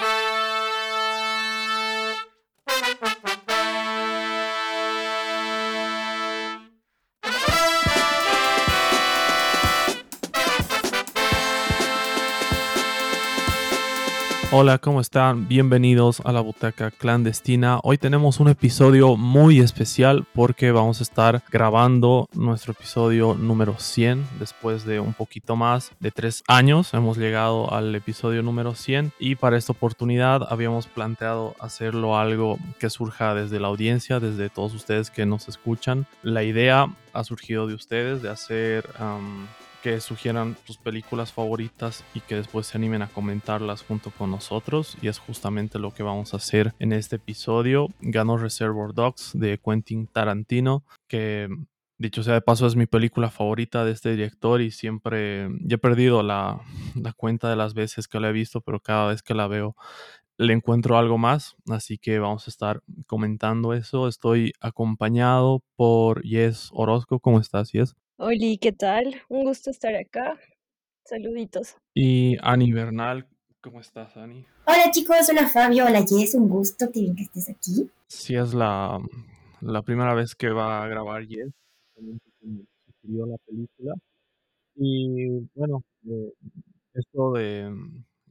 Thank you. Hola, ¿cómo están? Bienvenidos a la Butaca Clandestina. Hoy tenemos un episodio muy especial porque vamos a estar grabando nuestro episodio número 100 después de un poquito más de tres años. Hemos llegado al episodio número 100 y para esta oportunidad habíamos planteado hacerlo algo que surja desde la audiencia, desde todos ustedes que nos escuchan. La idea ha surgido de ustedes de hacer que sugieran sus películas favoritas y que después se animen a comentarlas junto con nosotros. Y es justamente lo que vamos a hacer en este episodio. Ganó Reservoir Dogs de Quentin Tarantino, que dicho sea de paso es mi película favorita de este director y siempre ya he perdido la, la cuenta de las veces que la he visto, pero cada vez que la veo le encuentro algo más, así que vamos a estar comentando eso. Estoy acompañado por Yes Orozco. ¿Cómo estás, Yes? Hola, ¿qué tal? Un gusto estar acá. Saluditos. Y Ani Bernal, ¿cómo estás, Ani? Hola chicos, hola Fabio, hola Jess, un gusto, que bien que estés aquí. Sí, es la, la primera vez que va a grabar Jess, también sugirió la película. Y bueno, eh, esto de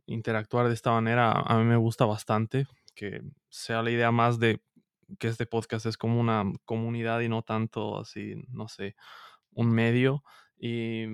interactuar de esta manera a mí me gusta bastante, que sea la idea más de que este podcast es como una comunidad y no tanto así, no sé, un medio y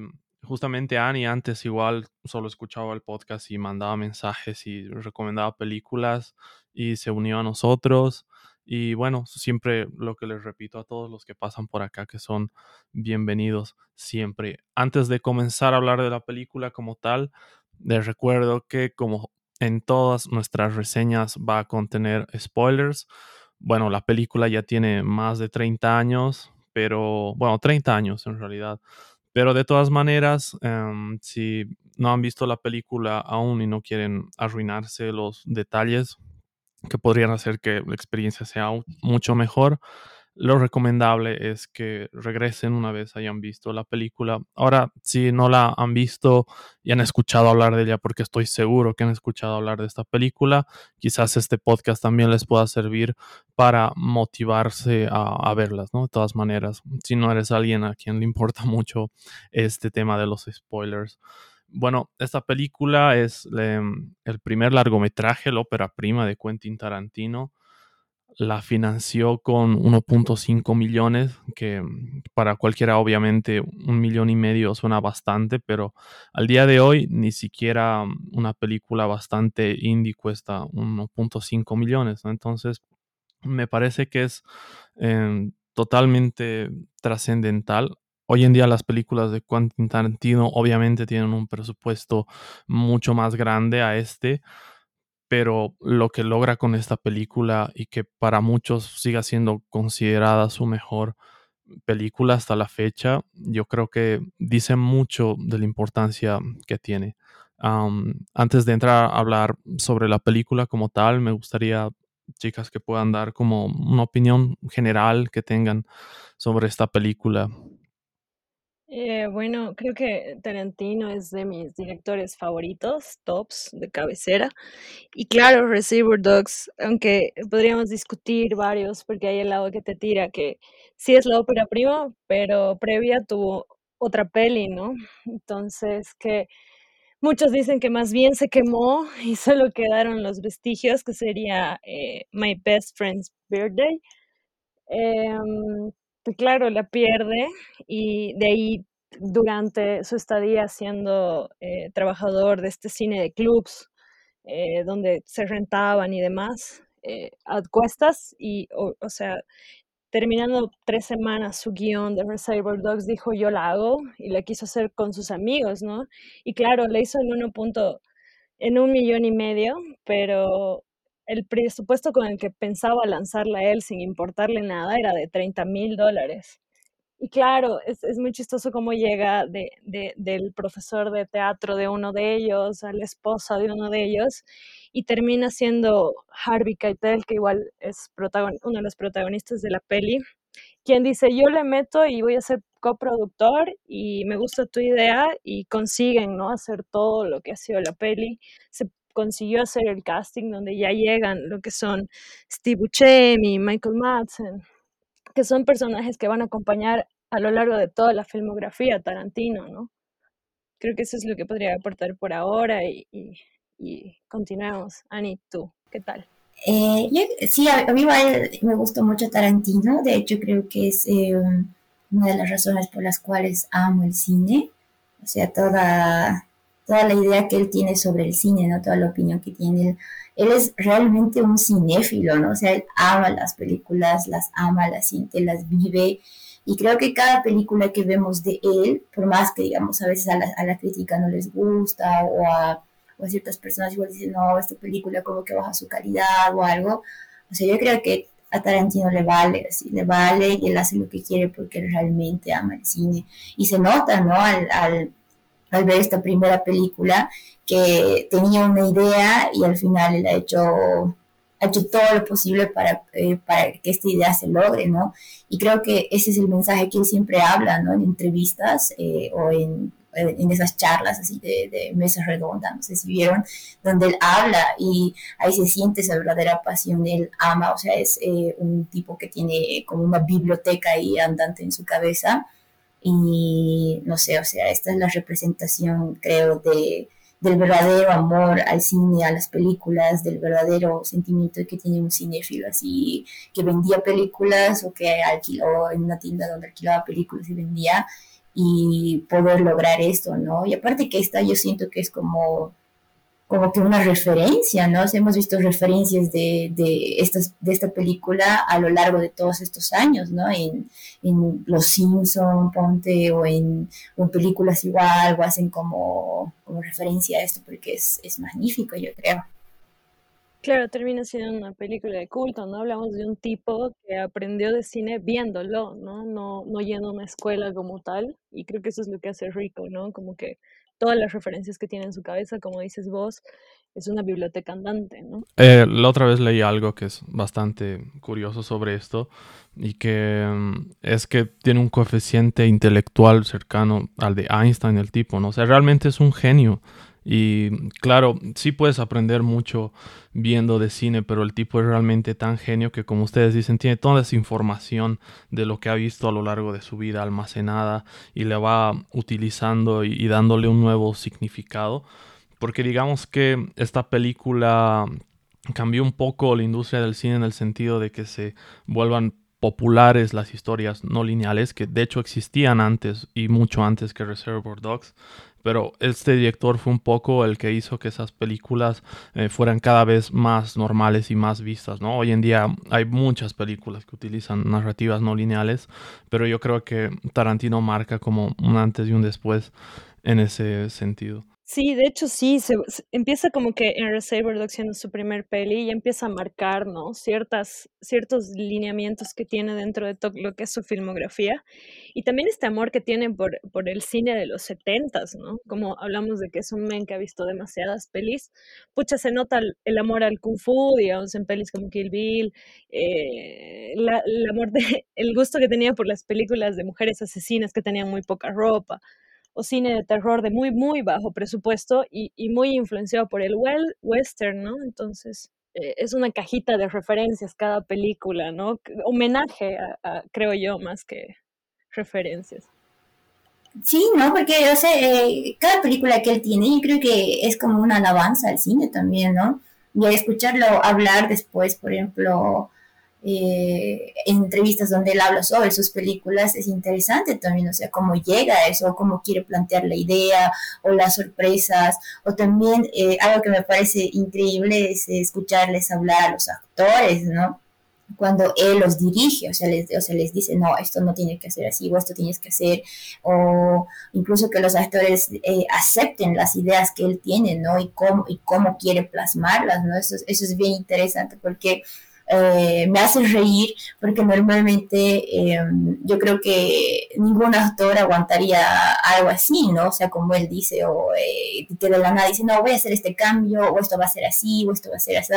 justamente Annie antes igual solo escuchaba el podcast y mandaba mensajes y recomendaba películas y se unió a nosotros. Y bueno, siempre lo que les repito a todos los que pasan por acá, que son bienvenidos siempre. Antes de comenzar a hablar de la película como tal, les recuerdo que como en todas nuestras reseñas va a contener spoilers. Bueno, la película ya tiene más de 30 años, pero bueno, 30 años en realidad. Pero de todas maneras, em, si no han visto la película aún y no quieren arruinarse los detalles que podrían hacer que la experiencia sea mucho mejor, lo recomendable es que regresen una vez hayan visto la película. Ahora, si no la han visto y han escuchado hablar de ella, porque estoy seguro que han escuchado hablar de esta película, quizás este podcast también les pueda servir para motivarse a, verlas, ¿no? De todas maneras, si no eres alguien a quien le importa mucho este tema de los spoilers. Bueno, esta película es em, el primer largometraje, la ópera prima de Quentin Tarantino la financió con 1.5 millones, que para cualquiera obviamente un millón y medio suena bastante, pero al día de hoy ni siquiera una película bastante indie cuesta 1.5 millones. Entonces, me parece que es em, totalmente trascendental. Hoy en día las películas de Quentin Tarantino obviamente tienen un presupuesto mucho más grande a este, pero lo que logra con esta película y que para muchos siga siendo considerada su mejor película hasta la fecha, yo creo que dice mucho de la importancia que tiene. antes de entrar a hablar sobre la película como tal, me gustaría, chicas, que puedan dar como una opinión general que tengan sobre esta película. Eh, bueno, creo que Tarantino es de mis directores favoritos, tops de cabecera. Y claro, Receiver Dogs, aunque podríamos discutir varios, porque hay el lado que te tira que sí es la ópera prima, pero previa tuvo otra peli, ¿no? Entonces, que muchos dicen que más bien se quemó y solo quedaron los vestigios, que sería eh, My Best Friend's Birthday. Em, claro, la pierde y de ahí durante su estadía siendo eh, trabajador de este cine de clubs, eh, donde se rentaban y demás, eh, a cuestas y, o, sea, terminando tres semanas su guion de Reservoir Dogs, dijo yo la hago y la quiso hacer con sus amigos, ¿no? Y claro, le hizo en uno punto, en un millón y medio, pero el presupuesto con el que pensaba lanzarla él sin importarle nada era de 30 mil dólares. Y claro, es, es muy chistoso cómo llega de, de, del profesor de teatro de uno de ellos a la esposa de uno de ellos y termina siendo Harvey Keitel, que igual es uno de los protagonistas de la peli, quien dice, yo le meto y voy a ser coproductor y me gusta tu idea y consiguen, ¿no? Hacer todo lo que ha sido la peli. Se consiguió hacer el casting donde ya llegan lo que son Steve Buscemi, Michael Madsen, que son personajes que van a acompañar a lo largo de toda la filmografía Tarantino, ¿no? Creo que eso es lo que podría aportar por ahora y, y, continuemos. Ani, tú, ¿qué tal? Eh, sí, a, mí me gustó mucho Tarantino, de hecho creo que es eh, una de las razones por las cuales amo el cine, o sea, toda, toda la idea que él tiene sobre el cine, ¿no? Toda la opinión que tiene. Él, él es realmente un cinéfilo, ¿no? O sea, él ama las películas, las ama, las siente, las vive. Y creo que cada película que vemos de él, por más que digamos a veces a la, a la crítica no les gusta o a, a, ciertas personas igual dicen, no, esta película como que baja su calidad o algo, o sea, yo creo que a Tarantino le vale, así, le vale y él hace lo que quiere porque él realmente ama el cine. Y se nota, ¿no? Al, al al ver esta primera película que tenía una idea y al final él ha hecho, ha hecho todo lo posible para, eh, para que esta idea se logre, ¿no? Y creo que ese es el mensaje que él siempre habla, ¿no? En entrevistas eh, o en, en, esas charlas así de, de mesa redonda, no sé si vieron, donde él habla y ahí se siente esa verdadera pasión, él ama, o sea, es eh, un tipo que tiene como una biblioteca ahí andante en su cabeza y no sé, o sea, esta es la representación, creo, de, del verdadero amor al cine, a las películas, del verdadero sentimiento que tiene un cinéfilo, así que vendía películas o que alquiló en una tienda donde alquilaba películas y vendía y poder lograr esto, ¿no? Y aparte que esta yo siento que es como como que una referencia, ¿no? hemos visto referencias de, de, estas, de esta película a lo largo de todos estos años, ¿no? En, en Los Simpson, ponte, o en, en, películas igual, o hacen como, como referencia a esto, porque es, es magnífico, yo creo. Claro, termina siendo una película de culto, ¿no? Hablamos de un tipo que aprendió de cine viéndolo, ¿no? No, no yendo a una escuela como tal, y creo que eso es lo que hace rico, ¿no? Como que todas las referencias que tiene en su cabeza, como dices vos, es una biblioteca andante, ¿no? Eh, la otra vez leí algo que es bastante curioso sobre esto y que mm, es que tiene un coeficiente intelectual cercano al de Einstein, el tipo, ¿no? O sea, realmente es un genio. Y claro, sí puedes aprender mucho viendo de cine, pero el tipo es realmente tan genio que como ustedes dicen, tiene toda esa información de lo que ha visto a lo largo de su vida almacenada y le va utilizando y, dándole un nuevo significado. Porque digamos que esta película cambió un poco la industria del cine en el sentido de que se vuelvan populares las historias no lineales, que de hecho existían antes y mucho antes que Reservoir Dogs, pero este director fue un poco el que hizo que esas películas eh, fueran cada vez más normales y más vistas, ¿no? Hoy en día hay muchas películas que utilizan narrativas no lineales, pero yo creo que Tarantino marca como un antes y un después en ese sentido. Sí, de hecho sí, se, empieza como que en Reservoir Dogs siendo su primer peli y empieza a marcar, ¿no? Ciertas, ciertos lineamientos que tiene dentro de todo lo que es su filmografía y también este amor que tiene por, por el cine de los setentas, ¿no? Como hablamos de que es un men que ha visto demasiadas pelis, pucha, se nota el, amor al kung fu, digamos, en pelis como Kill Bill, eh, el amor de, el gusto que tenía por las películas de mujeres asesinas que tenían muy poca ropa, o cine de terror de muy, muy bajo presupuesto y, muy influenciado por el western, ¿no? Entonces, eh, es una cajita de referencias cada película, ¿no? Homenaje, a, creo yo, más que referencias. Sí, ¿no? Porque, yo sé, eh, cada película que él tiene, yo creo que es como una alabanza al cine también, ¿no? Y escucharlo hablar después, por ejemplo, eh, en entrevistas donde él habla sobre sus películas es interesante también, o sea, cómo llega a eso, cómo quiere plantear la idea o las sorpresas, o también eh, algo que me parece increíble es escucharles hablar a los actores, ¿no? Cuando él los dirige, o sea, les, o sea, les dice, no, esto no tiene que hacer así, o esto tienes que hacer, o incluso que los actores eh, acepten las ideas que él tiene, ¿no? Y cómo, y cómo quiere plasmarlas, ¿no? Eso, eso es bien interesante porque eh, me hace reír porque normalmente em, yo creo que ningún actor aguantaría algo así, ¿no? O sea, como él dice, o eh, que de la nada dice, no, voy a hacer este cambio, o esto va a ser así, o esto va a ser así.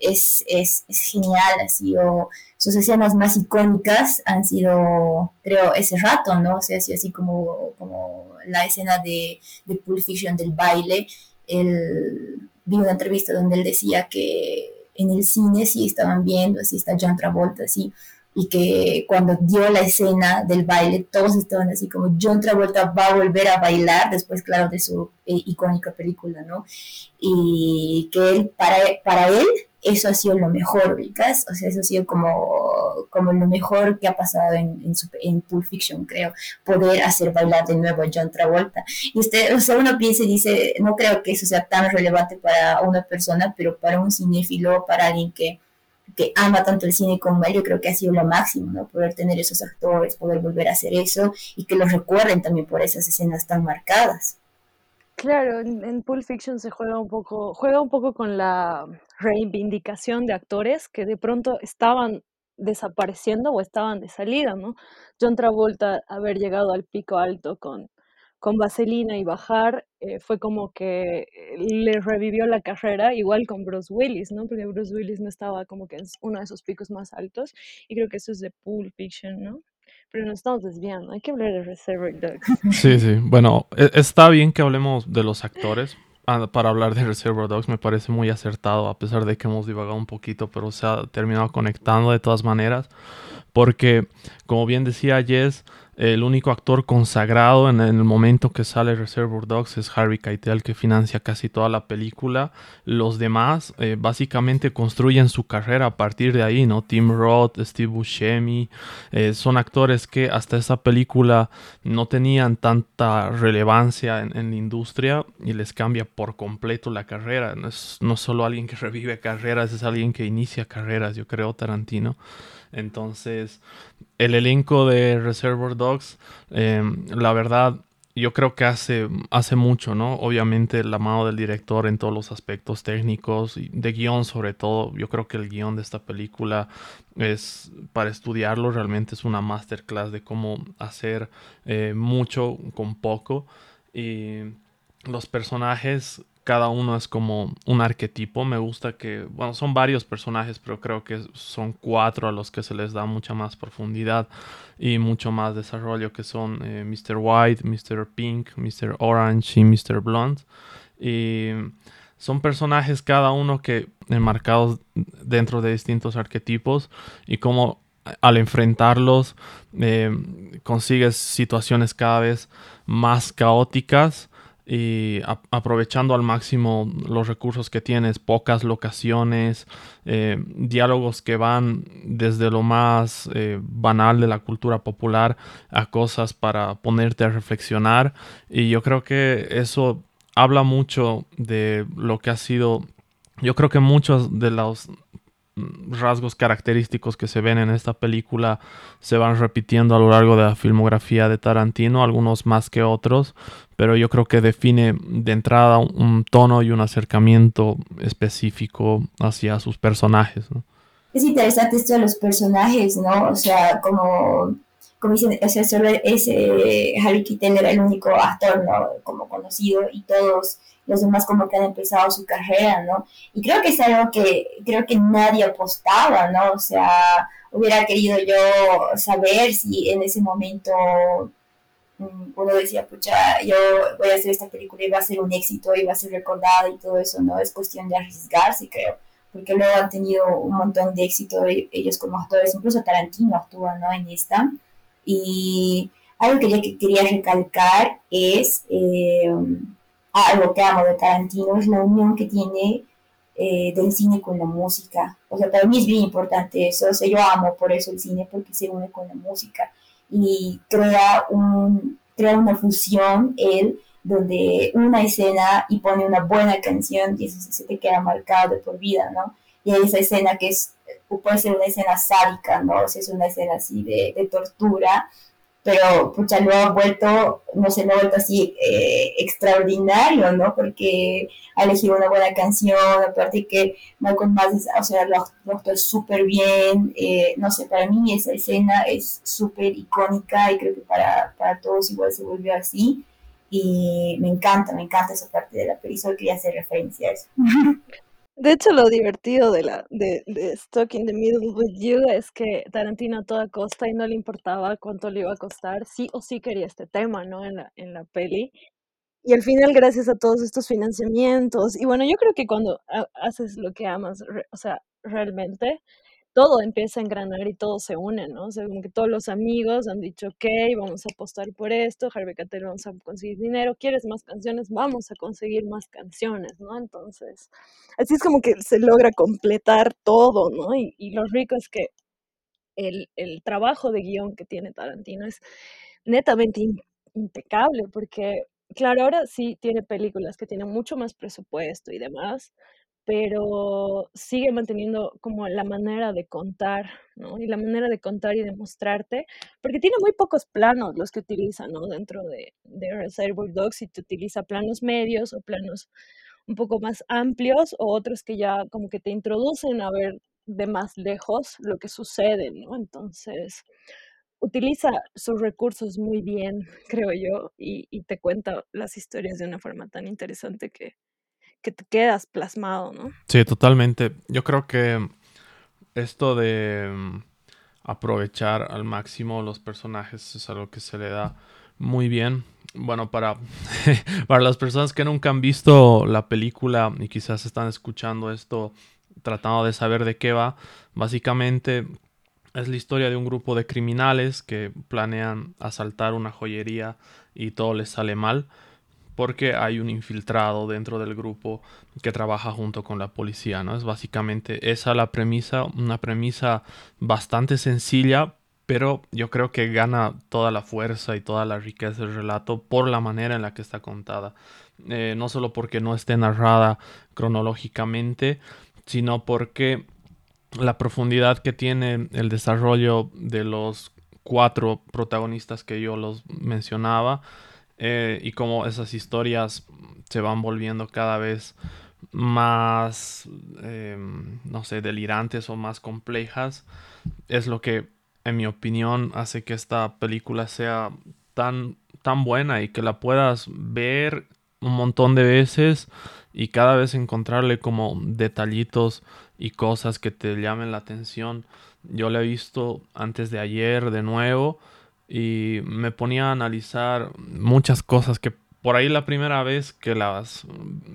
Es, es, es genial, así, o sus escenas más icónicas han sido, creo, ese rato, ¿no? O sea, así, así como, como la escena de, de Pulp Fiction del baile, el vi una entrevista donde él decía que en el cine sí estaban viendo, así está John Travolta, así, y que cuando dio la escena del baile, todos estaban así como John Travolta va a volver a bailar, después, claro, de su eh, icónica película, ¿no? Y que él, para, para él, eso ha sido lo mejor, ¿ubicas? O sea, eso ha sido como, como lo mejor que ha pasado en, en, en, Pulp Fiction, creo, poder hacer bailar de nuevo a John Travolta. Y usted, o sea, uno piensa y dice, no creo que eso sea tan relevante para una persona, pero para un cinéfilo, para alguien que, que ama tanto el cine como él, yo creo que ha sido lo máximo, ¿no? Poder tener esos actores, poder volver a hacer eso y que los recuerden también por esas escenas tan marcadas. Claro, en, en Pulp Fiction se juega un poco, juega un poco con la reivindicación de actores que de pronto estaban desapareciendo o estaban de salida, ¿no? John Travolta haber llegado al pico alto con, con Vaselina y bajar eh, fue como que le revivió la carrera, igual con Bruce Willis, ¿no? Porque Bruce Willis no estaba como que en uno de esos picos más altos y creo que eso es de Pulp Fiction, ¿no? Pero nos estamos desviando, hay que hablar de Reservoir Dogs. Sí, sí, bueno, e, está bien que hablemos de los actores, Ah, para hablar de Reservoir Dogs me parece muy acertado, a pesar de que hemos divagado un poquito, pero se ha terminado conectando de todas maneras, porque, como bien decía Jess, el único actor consagrado en, el momento que sale Reservoir Dogs es Harvey Keitel, que financia casi toda la película. Los demás eh, básicamente construyen su carrera a partir de ahí, ¿no? Tim Roth, Steve Buscemi, eh, son actores que hasta esa película no tenían tanta relevancia en, la industria y les cambia por completo la carrera. No es no solo alguien que revive carreras, es alguien que inicia carreras, yo creo, Tarantino. Entonces, el elenco de Reservoir Dogs, em, la verdad, yo creo que hace, hace mucho, ¿no? Obviamente la mano del director en todos los aspectos técnicos de guion sobre todo. Yo creo que el guion de esta película es para estudiarlo, realmente es una masterclass de cómo hacer eh, mucho con poco. Y los personajes cada uno es como un arquetipo. Me gusta que, bueno, son varios personajes, pero creo que son cuatro a los que se les da mucha más profundidad y mucho más desarrollo, que son eh, Mr. White, Mr. Pink, Mr. Orange y Mr. Blonde. Y son personajes cada uno que enmarcados dentro de distintos arquetipos y como al enfrentarlos eh, consigues situaciones cada vez más caóticas y aprovechando al máximo los recursos que tienes, pocas locaciones, eh, diálogos que van desde lo más eh, banal de la cultura popular a cosas para ponerte a reflexionar. Y yo creo que eso habla mucho de lo que ha sido, yo creo que muchos de los rasgos característicos que se ven en esta película se van repitiendo a lo largo de la filmografía de Tarantino, algunos más que otros, pero yo creo que define de entrada un tono y un acercamiento específico hacia sus personajes. Es interesante esto de los personajes, ¿no? O sea, como, como dicen, o sea, solo ese Harry Keitel era el único actor, ¿no? Como conocido y todos los demás como que han empezado su carrera, ¿no? Y creo que es algo que creo que nadie apostaba, ¿no? O sea, hubiera querido yo saber si en ese momento mm, uno decía, pucha, yo voy a hacer esta película y va a ser un éxito y va a ser recordada y todo eso, ¿no? Es cuestión de arriesgarse, creo, porque luego han tenido un montón de éxito ellos como actores, incluso Tarantino actúa, ¿no? En esta. Y algo que yo quería recalcar es... Eh, algo que amo de Tarantino es la unión que tiene eh, del cine con la música. O sea, para mí es bien importante eso. O sea, yo amo por eso el cine, porque se une con la música y crea, un, crea una fusión él donde una escena y pone una buena canción y eso se te queda marcado de por vida, ¿no? Y hay esa escena que es, puede ser una escena sádica, ¿no? O sea, es una escena así de, de tortura, pero pucha, lo ha vuelto, no sé, lo ha vuelto así eh, extraordinario, ¿no? Porque ha elegido una buena canción, aparte que Malcolm más, o sea, lo, lo súper bien, eh, no sé, para mí esa escena es súper icónica y creo que para, para todos igual se volvió así. Y me encanta, me encanta esa parte de la película, quería hacer referencia a eso. De hecho, lo divertido de la de, de Stuck in the Middle with You es que Tarantino a toda costa y no le importaba cuánto le iba a costar, sí o sí quería este tema, ¿no? En la, en la peli. y al final, gracias a todos estos financiamientos, y bueno, yo creo que cuando haces lo que amas, o sea, realmente, todo empieza a engranar y todo se une, ¿no? O sea, como que todos los amigos han dicho, ok, vamos a apostar por esto, Harvey Keitel, vamos a conseguir dinero, ¿quieres más canciones? Vamos a conseguir más canciones, ¿no? Entonces, así es como que se logra completar todo, ¿no? Y, y lo rico es que el, el trabajo de guion que tiene Tarantino es netamente impecable, porque, claro, ahora sí tiene películas que tienen mucho más presupuesto y demás, pero sigue manteniendo como la manera de contar, ¿no? Y la manera de contar y de mostrarte, porque tiene muy pocos planos los que utiliza, ¿no? Dentro de, de Reservoir Dogs, si te utiliza planos medios o planos un poco más amplios, o otros que ya como que te introducen a ver de más lejos lo que sucede, ¿no? Entonces, utiliza sus recursos muy bien, creo yo, y, y te cuenta las historias de una forma tan interesante que, que te quedas plasmado, ¿no? Sí, totalmente. Yo creo que esto de mm, aprovechar al máximo los personajes es algo que se le da muy bien. Bueno, para, para las personas que nunca han visto la película y quizás están escuchando esto tratando de saber de qué va, básicamente es la historia de un grupo de criminales que planean asaltar una joyería y todo les sale mal porque hay un infiltrado dentro del grupo que trabaja junto con la policía, ¿no? Es básicamente esa la premisa, una premisa bastante sencilla, pero yo creo que gana toda la fuerza y toda la riqueza del relato por la manera en la que está contada. Eh, no solo porque no esté narrada cronológicamente, sino porque la profundidad que tiene el desarrollo de los cuatro protagonistas que yo los mencionaba, eh, y como esas historias se van volviendo cada vez más, em, no sé, delirantes o más complejas, es lo que, en mi opinión, hace que esta película sea tan, tan buena y que la puedas ver un montón de veces y cada vez encontrarle como detallitos y cosas que te llamen la atención. Yo la he visto antes de ayer de nuevo y me ponía a analizar muchas cosas que por ahí la primera vez que las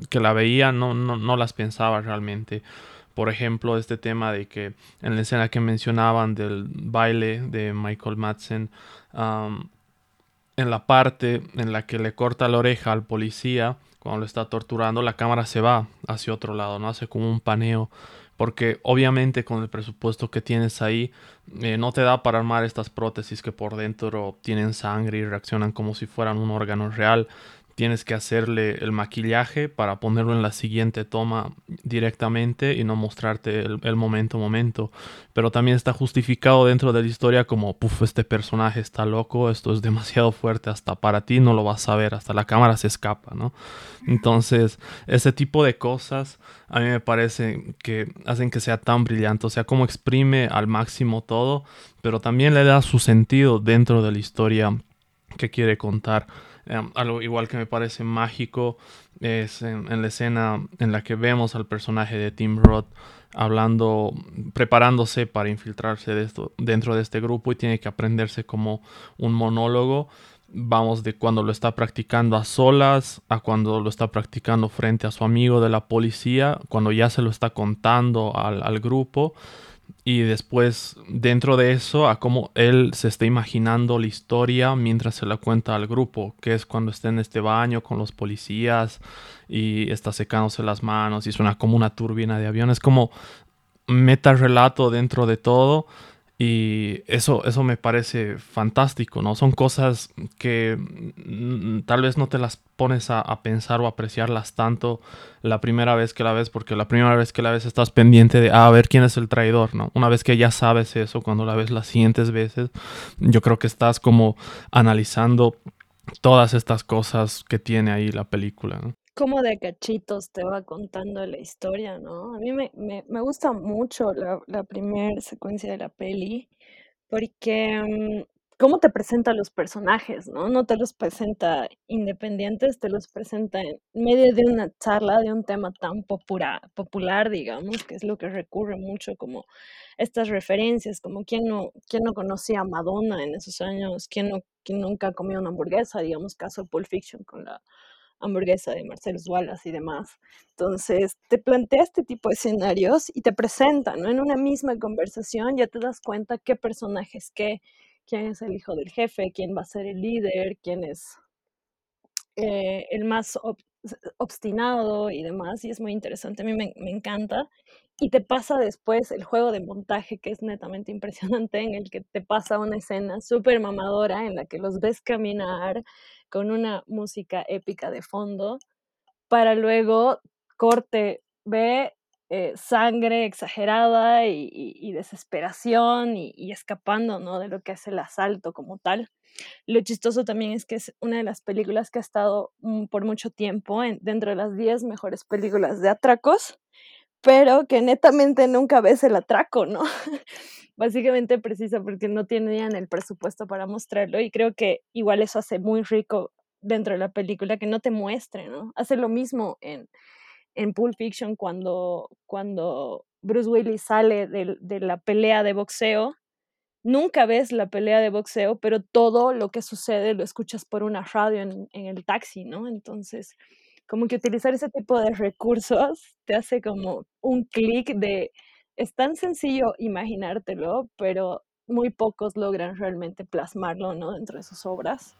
que la veía no, no, las pensaba realmente. Por ejemplo, este tema de que en la escena que mencionaban del baile de Michael Madsen, en la parte en la que le corta la oreja al policía cuando lo está torturando, la cámara se va hacia otro lado, ¿no? Hace como un paneo porque obviamente con el presupuesto que tienes ahí eh, no te da para armar estas prótesis que por dentro tienen sangre y reaccionan como si fueran un órgano real tienes que hacerle el maquillaje para ponerlo en la siguiente toma directamente y no mostrarte el, momento momento. Pero también está justificado dentro de la historia como, puff, este personaje está loco, esto es demasiado fuerte, hasta para ti no lo vas a ver, hasta la cámara se escapa, ¿no? Entonces, ese tipo de cosas a mí me parece que hacen que sea tan brillante, o sea, como exprime al máximo todo, pero también le da su sentido dentro de la historia que quiere contar. Em, algo igual que me parece mágico es en, la escena en la que vemos al personaje de Tim Roth hablando, preparándose para infiltrarse de esto, dentro de este grupo y tiene que aprenderse como un monólogo. Vamos de cuando lo está practicando a solas a cuando lo está practicando frente a su amigo de la policía, cuando ya se lo está contando al, al grupo y después dentro de eso a cómo él se está imaginando la historia mientras se la cuenta al grupo, que es cuando está en este baño con los policías y está secándose las manos y suena como una turbina de avión, es como meta relato dentro de todo y eso, eso me parece fantástico, ¿no? Son cosas que tal vez no te las pones a, pensar o apreciarlas tanto la primera vez que la ves, porque la primera vez que la ves estás pendiente de a ver quién es el traidor, ¿no? Una vez que ya sabes eso, cuando la ves las siguientes veces, yo creo que estás como analizando todas estas cosas que tiene ahí la película, ¿no? Como de cachitos te va contando la historia, ¿no? A mí me, me, me gusta mucho la, la primera secuencia de la peli, porque mm, cómo te presenta los personajes, ¿no? No te los presenta independientes, te los presenta en medio de una charla de un tema tan popular, popular, digamos, que es lo que recurre mucho como estas referencias, como quién no, quién no conocía a Madonna en esos años, quién, no, quién nunca comió una hamburguesa, digamos, caso Pulp Fiction con la hamburguesa de Marcelo Wallace y demás. Entonces, te plantea este tipo de escenarios y te presenta, ¿no? En una misma conversación ya te das cuenta qué personajes qué, quién es el hijo del jefe, quién va a ser el líder, quién es eh, el más obstinado y demás, y es muy interesante, a mí me, me, encanta. Y te pasa después el juego de montaje, que es netamente impresionante, en el que te pasa una escena súper mamadora en la que los ves caminar con una música épica de fondo, para luego corte, ve eh, sangre exagerada y, desesperación y, escapando ¿no? de lo que es el asalto como tal. Lo chistoso también es que es una de las películas que ha estado mm, por mucho tiempo en, dentro de las 10 mejores películas de atracos, pero que netamente nunca ves el atraco, ¿no? Básicamente precisa porque no tenían el presupuesto para mostrarlo y creo que igual eso hace muy rico dentro de la película que no te muestre, ¿no? Hace lo mismo en, en Pulp Fiction cuando, cuando Bruce Willis sale de, de, la pelea de boxeo. Nunca ves la pelea de boxeo, pero todo lo que sucede lo escuchas por una radio en, en el taxi, ¿no? Entonces, como que utilizar ese tipo de recursos te hace como un clic de, es tan sencillo imaginártelo, pero muy pocos logran realmente plasmarlo, ¿no? Dentro de sus obras.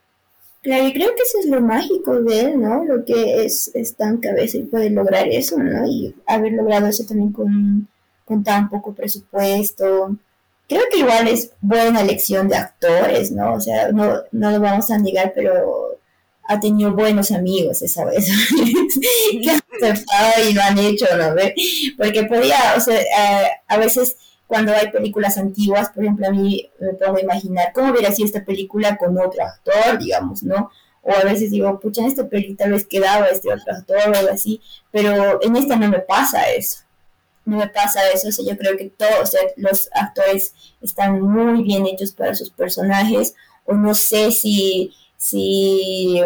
Claro, y creo que eso es lo mágico de él, ¿no? Lo que es, es tan cabeza y puede lograr eso, ¿no? Y haber logrado eso también con, con tan poco presupuesto. Creo que igual es buena elección de actores, ¿no? O sea, no, no lo vamos a negar, pero ha tenido buenos amigos esa vez que han aceptado y lo han hecho, ¿no? Porque podía, o sea, eh, a veces cuando hay películas antiguas, por ejemplo, a mí me puedo imaginar cómo hubiera sido esta película con otro actor, digamos, ¿no? O a veces digo, pucha, en esta película tal vez quedaba este otro actor o algo así, pero en esta no me pasa eso. No me pasa eso, o sea, yo creo que todos los actores están muy bien hechos para sus personajes, o no sé si, si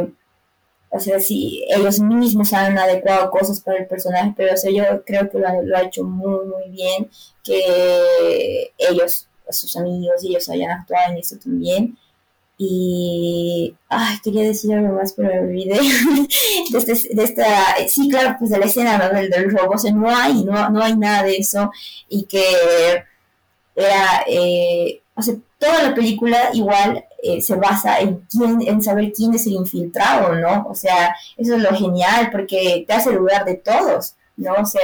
o sea, si ellos mismos han adecuado cosas para el personaje, pero o sea, yo creo que lo, ha hecho muy, muy bien, que ellos, sus amigos, ellos hayan actuado en esto también. Y, ay, quería decir algo más, pero me olvidé de, este, de, esta, sí, claro, pues de la escena del, del, robo, o sea, no hay, no, no hay nada de eso, y que era, eh, o sea, toda la película igual eh, se basa en, quién, en saber quién es el infiltrado, ¿no? O sea, eso es lo genial porque te hace dudar de todos, ¿no? O sea,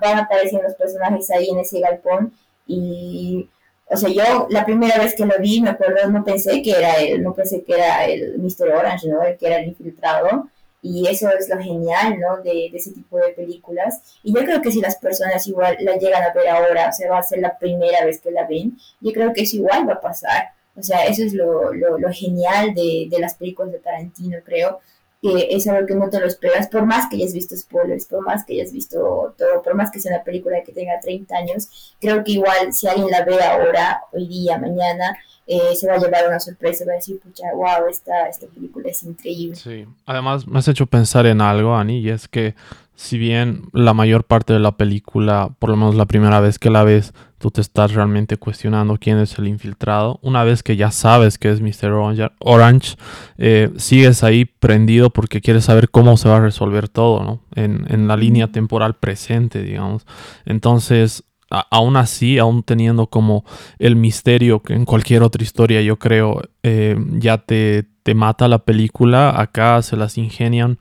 van apareciendo los personajes ahí en ese galpón y, o sea, yo la primera vez que lo vi, me acuerdo, no pensé que era él, no pensé que era el Mr. Orange, ¿no? El que era el infiltrado. Y eso es lo genial, ¿no? De, de, ese tipo de películas. Y yo creo que si las personas igual la llegan a ver ahora, o sea, va a ser la primera vez que la ven, yo creo que eso igual va a pasar. O sea, eso es lo, lo, lo genial de, de, las películas de Tarantino, creo. Que es algo que no te lo esperas, por más que hayas visto spoilers, por más que hayas visto todo, por más que sea una película que tenga 30 años, creo que igual si alguien la ve ahora, hoy día, mañana, eh, se va a llevar una sorpresa, va a decir, pucha, wow, esta, esta película es increíble. Sí, además me has hecho pensar en algo, Ani, y es que si bien la mayor parte de la película, por lo menos la primera vez que la ves, tú te estás realmente cuestionando quién es el infiltrado. Una vez que ya sabes que es Mr. Orange, eh, sigues ahí prendido porque quieres saber cómo se va a resolver todo, ¿no? En, en la línea temporal presente, digamos. Entonces, aún así, aún teniendo como el misterio que en cualquier otra historia, yo creo, eh, ya te, te mata la película, acá se las ingenian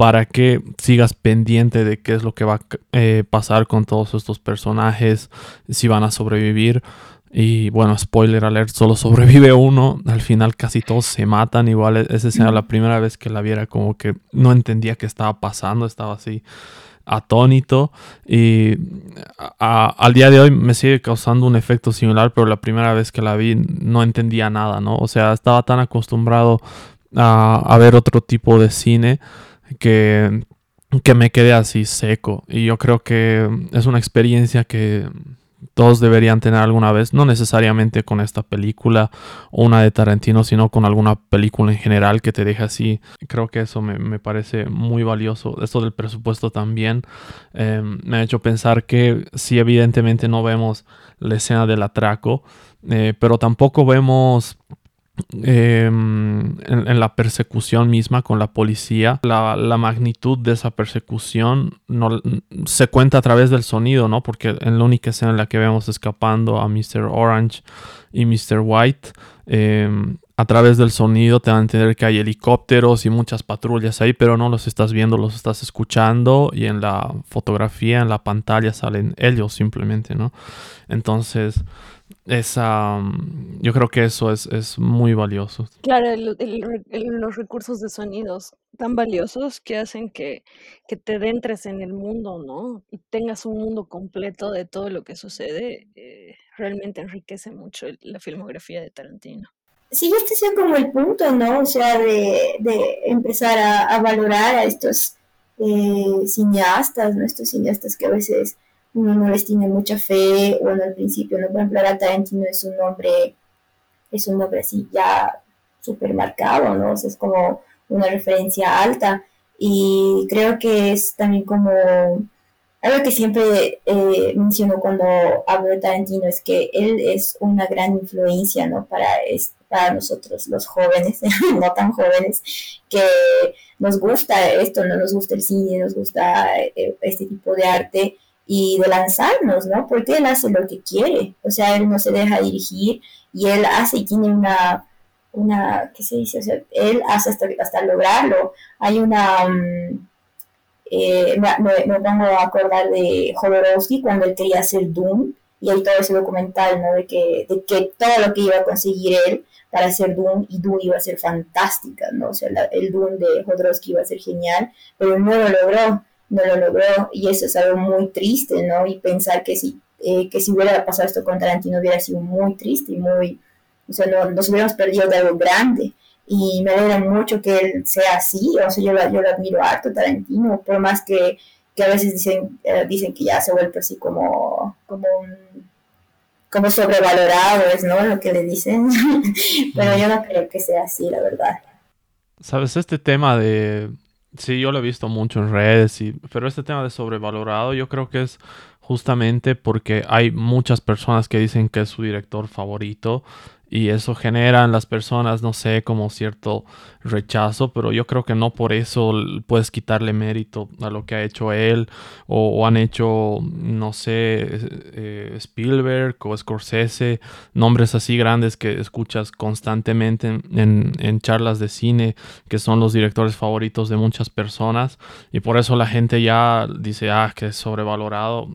para que sigas pendiente de qué es lo que va a eh, pasar con todos estos personajes, si van a sobrevivir. Y bueno, spoiler alert, solo sobrevive uno. Al final casi todos se matan. Igual e-, esa escena la primera vez que la viera como que no entendía qué estaba pasando. Estaba así atónito. Y al día de hoy me sigue causando un efecto similar, pero la primera vez que la vi no entendía nada, ¿no? O sea, estaba tan acostumbrado a, a ver otro tipo de cine que, que me quedé así seco. Y yo creo que es una experiencia que todos deberían tener alguna vez, no necesariamente con esta película o una de Tarantino, sino con alguna película en general que te deje así. Creo que eso me, parece muy valioso. Esto del presupuesto también em, me ha hecho pensar que si evidentemente no vemos la escena del atraco, eh, pero tampoco vemos em, en, la persecución misma con la policía. La, magnitud de esa persecución no, se cuenta a través del sonido, ¿no? Porque en la única escena en la que vemos escapando a Mr. Orange y Mr. White, em, a través del sonido te van a entender que hay helicópteros y muchas patrullas ahí, pero no los estás viendo, los estás escuchando y en la fotografía, en la pantalla salen ellos simplemente, ¿no? Entonces, esa, yo creo que eso es, muy valioso. Claro, los recursos de sonidos tan valiosos que hacen que, te adentres en el mundo, ¿no? Y tengas un mundo completo de todo lo que sucede, eh, realmente enriquece mucho la filmografía de Tarantino sí, este sea como el punto, ¿no? O sea, de, empezar a, valorar a estos eh, cineastas, ¿no? Estos cineastas que a veces uno no les tiene mucha fe, bueno, al principio, ¿no? Por ejemplo, Tarantino es un nombre, es un nombre así ya súper marcado, ¿no? Es como una referencia alta y creo que es también como algo que siempre eh, menciono cuando hablo de Tarantino es que él es una gran influencia, ¿no? Para, para nosotros los jóvenes, no tan jóvenes, que nos gusta esto, no nos gusta el cine, nos gusta eh, este tipo de arte y de lanzarnos, ¿no? Porque él hace lo que quiere, o sea, él no se deja dirigir y él hace y tiene una, una ¿qué se dice? O sea, él hace hasta, hasta lograrlo. Hay una... Um, eh, me, me, pongo a acordar de Jodorowsky cuando él quería hacer Doom y hay todo ese documental, ¿no? De que, de que todo lo que iba a conseguir él para hacer Doom y Doom iba a ser fantástica, ¿no? O sea, el Doom de Jodorowsky iba a ser genial, pero no lo logró, no lo logró y eso es algo muy triste, ¿no? Y pensar que si, eh, que si hubiera pasado esto con Tarantino hubiera sido muy triste y muy, o sea, nos hubiéramos perdido de algo grande y me alegra mucho que él sea así, o sea, yo, yo lo admiro harto, Tarantino, por más que, que a veces dicen, eh, dicen que ya se vuelve así como, como como sobrevalorado es, ¿no? Lo que le dicen, pero yo no creo que sea así, la verdad. Sabes, este tema de, sí, yo lo he visto mucho en redes, y, pero este tema de sobrevalorado yo creo que es justamente porque hay muchas personas que dicen que es su director favorito y eso genera en las personas, no sé, como cierto rechazo, pero yo creo que no por eso puedes quitarle mérito a lo que ha hecho él o, han hecho, no sé, eh, Spielberg o Scorsese, nombres así grandes que escuchas constantemente en, en, charlas de cine, que son los directores favoritos de muchas personas y por eso la gente ya dice, ah, que es sobrevalorado.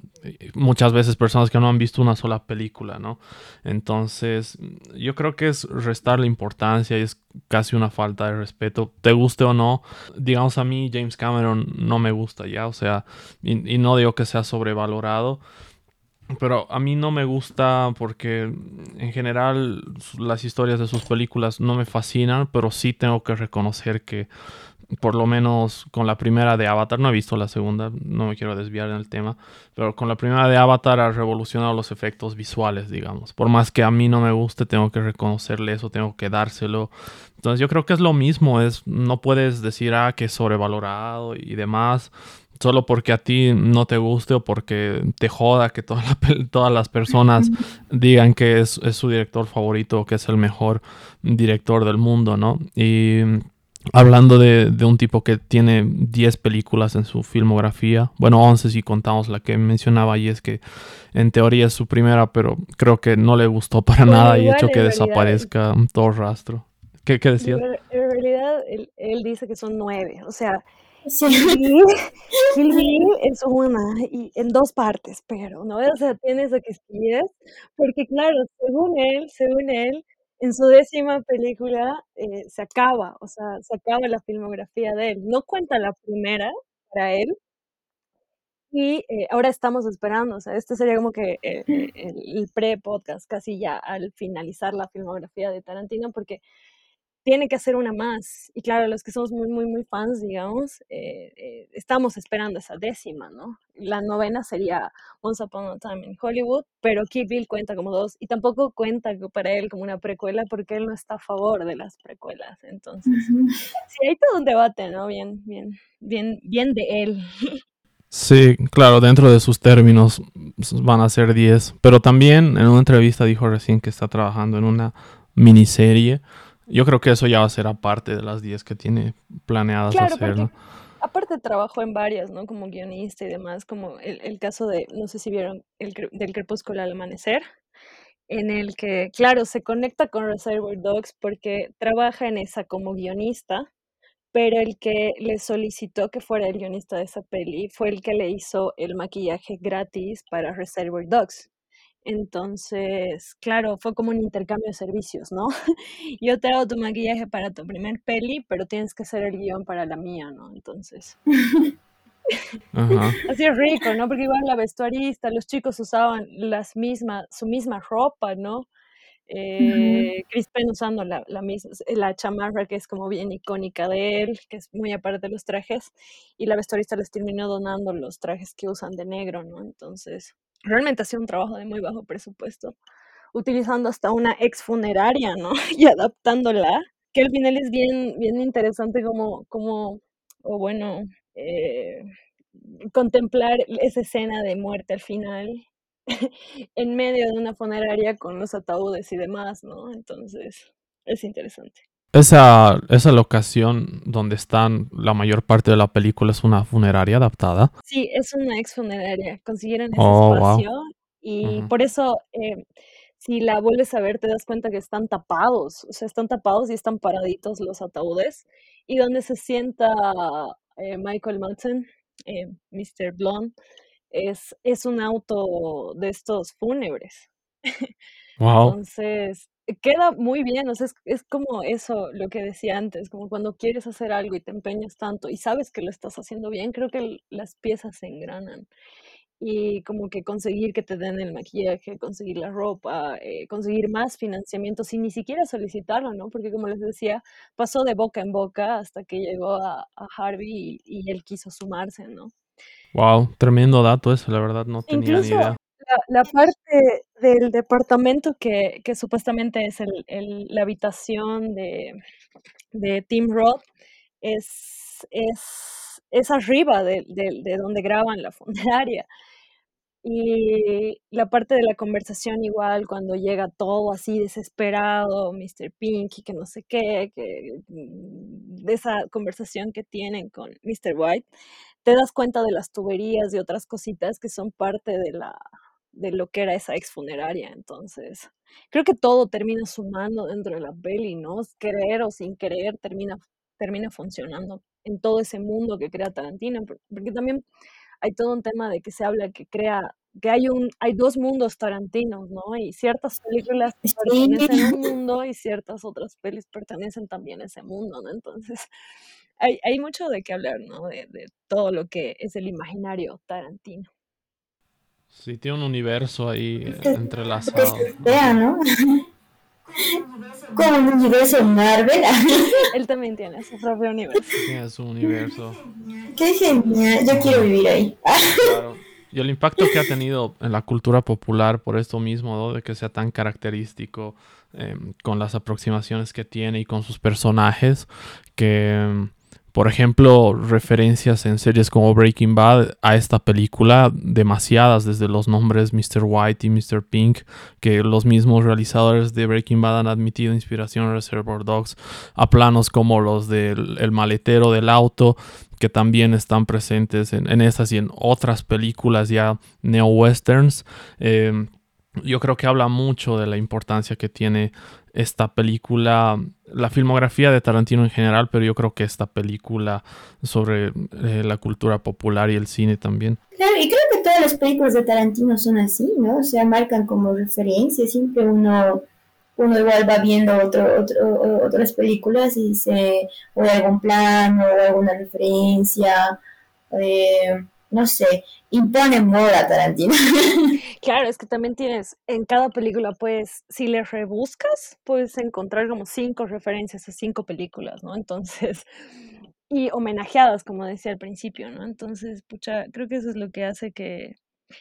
Muchas veces personas que no han visto una sola película, ¿no? Entonces, yo creo que es restarle importancia y es casi una falta de respeto, te guste o no. Digamos a mí, James Cameron no me gusta ya, o sea, y, no digo que sea sobrevalorado, pero a mí no me gusta porque en general las historias de sus películas no me fascinan, pero sí tengo que reconocer que por lo menos con la primera de Avatar, no he visto la segunda, no me quiero desviar en el tema, pero con la primera de Avatar ha revolucionado los efectos visuales, digamos. Por más que a mí no me guste, tengo que reconocerle eso, tengo que dárselo. Entonces yo creo que es lo mismo, es no puedes decir ah que es sobrevalorado y demás solo porque a ti no te guste o porque te joda que todas las personas digan que es, es, su director favorito o que es el mejor director del mundo, ¿no? Y Hablando de, un tipo que tiene 10 películas en su filmografía, bueno, 11 si contamos la que mencionaba y es que en teoría es su primera, pero creo que no le gustó para nada y hecho que desaparezca todo rastro. ¿Qué, qué decías? En realidad él, dice que son nueve, o sea, Sí. Kill Bill es una y en dos partes, pero no, o sea, tiene eso que sí es, porque claro, según él, según él, en su décima película eh, se acaba, o sea, se acaba la filmografía de él. No cuenta la primera para él. Y eh, ahora estamos esperando, o sea, este sería como que eh, el pre-podcast, casi ya al finalizar la filmografía de Tarantino, porque tiene que hacer una más. Y claro, los que somos muy, muy, muy fans, digamos, eh, eh, estamos esperando esa décima, ¿no? La novena sería Once Upon a Time in Hollywood, pero Kill Bill cuenta como dos y tampoco cuenta para él como una precuela porque él no está a favor de las precuelas. Entonces, sí, hay todo un debate, ¿no? Bien, bien, bien, bien de él. Sí, claro, dentro de sus términos van a ser 10, pero también en una entrevista dijo recién que está trabajando en una miniserie Yo creo que eso ya va a ser aparte de las 10 que tiene planeadas Claro, hacer, porque ¿no? aparte trabajó en varias, ¿no? Como guionista y demás, como el, el caso de, no sé si vieron, el, del Crepúsculo al Amanecer, en el que, claro, se conecta con Reservoir Dogs porque trabaja en esa como guionista, pero el que le solicitó que fuera el guionista de esa peli fue el que le hizo el maquillaje gratis para Reservoir Dogs. Entonces, claro, fue como un intercambio de servicios, ¿no? Yo te hago tu maquillaje para tu primer peli, pero tienes que hacer el guion para la mía, ¿no? Entonces, Ajá. así es rico, ¿no? Porque igual la vestuarista, los chicos usaban las mismas, su misma ropa, ¿no? Eh, Chris Penn usando la, la misma, la chamarra que es como bien icónica de él, que es muy aparte de los trajes, y la vestuarista les terminó donando los trajes que usan de negro, ¿no? Entonces, realmente ha sido un trabajo de muy bajo presupuesto, utilizando hasta una ex funeraria, ¿no? Y adaptándola, que al final es bien, bien interesante como, como o bueno, eh, contemplar esa escena de muerte al final en medio de una funeraria con los ataúdes y demás, ¿no? Entonces, es interesante. Esa, esa locación donde están la mayor parte de la película es una funeraria adaptada. Sí, es una ex funeraria. Consiguieron ese Oh, wow. espacio y Ujú. por eso, eh, si la vuelves a ver, te das cuenta que están tapados, o sea, están tapados y están paraditos los ataúdes. Y donde se sienta eh, Michael Madsen, eh, Mr. Blonde, es, es un auto de estos fúnebres. Wow. Entonces, queda muy bien, o sea, es, es como eso, lo que decía antes, como cuando quieres hacer algo y te empeñas tanto y sabes que lo estás haciendo bien, creo que el- las piezas se engranan. Y como que conseguir que te den el maquillaje, conseguir la ropa, eh, conseguir más financiamiento sin ni siquiera solicitarlo, ¿no? Porque como les decía, pasó de boca en boca hasta que llegó a, a Harvey y, y él quiso sumarse, ¿no? Wow, tremendo dato eso, la verdad no tenía ni Incluso idea. la la parte del departamento que que supuestamente es el el la habitación de de Tim Roth es es es arriba del de donde graban la funeraria. Y la parte de la conversación igual, cuando llega todo así desesperado, Mr. Pink y que no sé qué, que, mm, de esa conversación que tienen con Mr. White, te das cuenta de las tuberías y otras cositas que son parte de la de lo que era esa ex funeraria. Entonces, creo que todo termina sumando dentro de la peli, ¿no? Querer o sin querer termina termina funcionando en todo ese mundo que crea Tarantino, por porque también hay todo un tema de que se habla que crea que hay un hay 2 mundos tarantinos, ¿no? Y ciertas películas Sí, pertenecen a un mundo y ciertas otras pelis pertenecen también a ese mundo, ¿no? Entonces, hay hay mucho de qué hablar, ¿no? De de todo lo que es el imaginario tarantino. Sí, tiene un universo ahí eh, que, que entrelazado. vea, Ajá. ¿no? Como un universo Marvel. Él también tiene su propio universo. Tiene su universo. Qué genial, yo quiero vivir ahí. Claro. Y el impacto que ha tenido en la cultura popular por esto mismo, ¿no? De que sea tan característico eh, con las aproximaciones que tiene y con sus personajes, que, por ejemplo, referencias en series como Breaking Bad a esta película, demasiadas, desde los nombres Mr. White y Mr. Pink, que los mismos realizadores de Breaking Bad han admitido inspiración en Reservoir Dogs, a planos como los del el maletero del auto, que también están presentes en, en estas y en otras películas ya neo-westerns. Eh, yo creo que habla mucho de la importancia que tiene esta película, la filmografía de Tarantino en general, pero yo creo que esta película sobre eh, la cultura popular y el cine también. Claro, y creo que todas las películas de Tarantino son así, ¿no? O sea, marcan como referencia, siempre uno uno igual va viendo otro, otro, otras películas y dice, o de algún plano, o alguna referencia, eh, no sé, impone moda Tarantino. Claro, es que también tienes, en cada película, pues, si le rebuscas, puedes encontrar como 5 referencias a 5 películas, ¿no? Entonces, y homenajeadas, como decía al principio, ¿no? Entonces, pucha, creo que eso es lo que hace que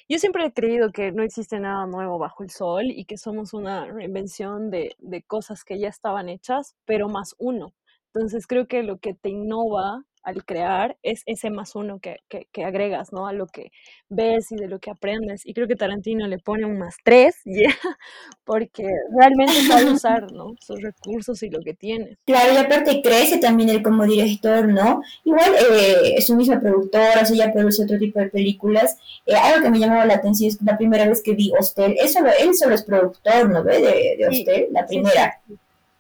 yo siempre he creído que no existe nada nuevo bajo el sol y que somos una reinvención de de cosas que ya estaban hechas, pero más uno. Entonces, creo que lo que te innova al crear es ese más uno que, que, agregas, ¿no? A lo que ves y de lo que aprendes. Y creo que Tarantino le pone un más tres, porque realmente sabe usar, ¿no? Sus recursos y lo que tiene. Claro, y aparte crece también él como director, ¿no? Igual eh, es un mismo productor, o sea, ya produce otro tipo de películas. Eh, algo que me llamó la atención es la primera vez que vi Hostel, él solo, él solo es productor, ¿no ve? De, de Hostel, la primera,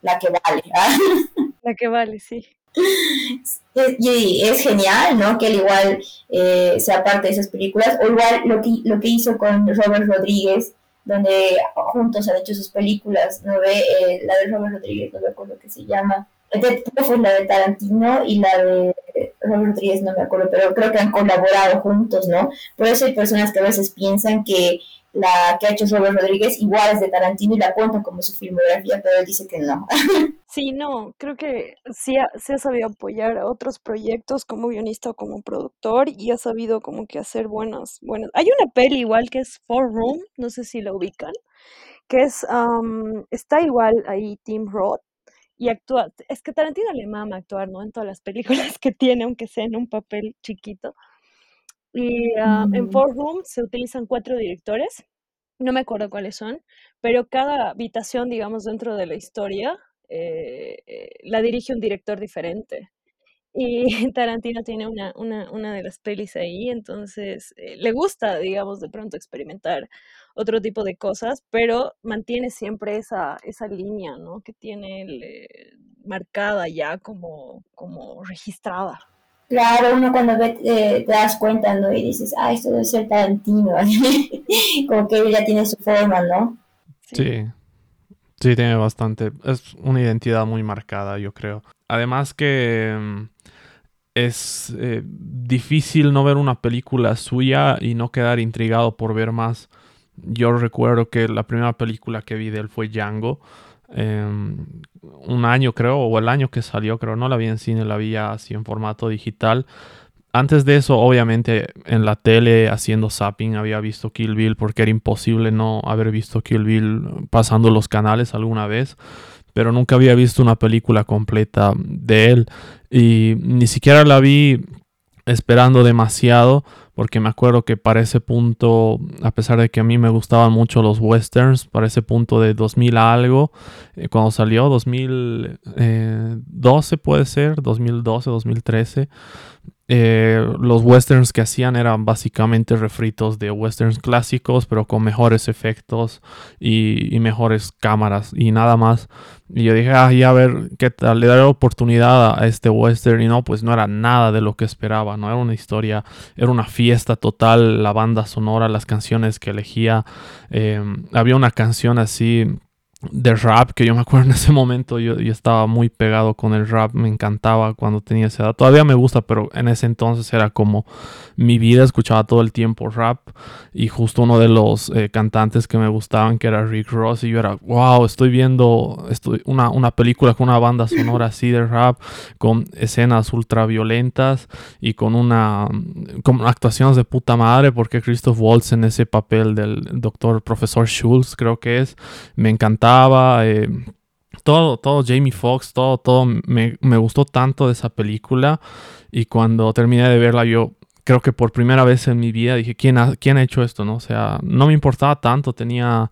la que vale. ¿ah? La que vale, sí. Y es genial, ¿no? Que él igual eh, sea parte de esas películas, o igual lo que, lo que hizo con Robert Rodríguez, donde juntos han hecho sus películas, ¿no ve? Eh, la de Robert Rodríguez, no me acuerdo qué se llama. La de Tarantino y la de Robert Rodríguez, no me acuerdo, pero creo que han colaborado juntos, ¿no? Por eso hay personas que a veces piensan que la que ha hecho Robert Rodríguez igual es de Tarantino y la cuentan como su filmografía, pero él dice que no. Sí, no, creo que sí ha, se ha sabido apoyar a otros proyectos como guionista o como productor y ha sabido como que hacer buenas, buenas. Hay una peli igual que es Four Room, no sé si la ubican, que es, está igual ahí Tim Roth y actúa, es que Tarantino le mama actuar, ¿no? En todas las películas que tiene, aunque sea en un papel chiquito. Y en mm. Four Room se utilizan cuatro directores, no me acuerdo cuáles son, pero cada habitación, digamos, dentro de la historia eh, eh, la dirige un director diferente. Y Tarantino tiene una, una, una de las pelis ahí, entonces eh, le gusta, digamos, de pronto experimentar otro tipo de cosas, pero mantiene siempre esa, esa línea, ¿no? Que tiene marcada ya como, como registrada. Claro, uno cuando ve, te das cuenta, ¿no? Y dices, ah, esto debe ser Tarantino. como que ya tiene su forma, ¿no? sí. Sí, tiene bastante. Es una identidad muy marcada, yo creo. Además que mm, es eh, difícil no ver una película suya y no quedar intrigado por ver más. Yo recuerdo que la primera película que vi de él fue Django. Em, un año creo, o el año que salió, creo, no la vi en cine, la vi así en formato digital antes de eso, obviamente, en la tele haciendo zapping había visto Kill Bill porque era imposible no haber visto Kill Bill pasando los canales alguna vez. Pero nunca había visto una película completa de él. Y ni siquiera la vi esperando demasiado porque me acuerdo que para ese punto, a pesar de que a mí me gustaban mucho los westerns, para ese punto de 2000 algo, eh, cuando salió, 2012 puede ser, 2012, 2013, eh, los westerns que hacían eran básicamente refritos de westerns clásicos, pero con mejores efectos y, mejores cámaras y nada más. Y yo dije, ah, ya a ver qué tal, le daré oportunidad a este western. Y no, pues no era nada de lo que esperaba, no era una historia, era una fiesta total, la banda sonora, las canciones que elegía. Eh, había una canción así de rap, que yo me acuerdo en ese momento, yo, yo, estaba muy pegado con el rap, me encantaba cuando tenía esa edad. Todavía me gusta, pero en ese entonces era como mi vida, escuchaba todo el tiempo rap y justo uno de los eh, cantantes que me gustaban, que era Rick Ross, y yo era, wow, estoy viendo estoy, una, una película con una banda sonora así de rap, con escenas ultra violentas y con una con actuaciones de puta madre, porque Christoph Waltz en ese papel del doctor profesor Schultz, creo que es, me encantaba eh, todo, todo Jamie Foxx, todo, todo me, gustó tanto de esa película. Y cuando terminé de verla, yo creo que por primera vez en mi vida dije, ¿quién ha, quién ha hecho esto? ¿no? O sea, no me importaba tanto, tenía,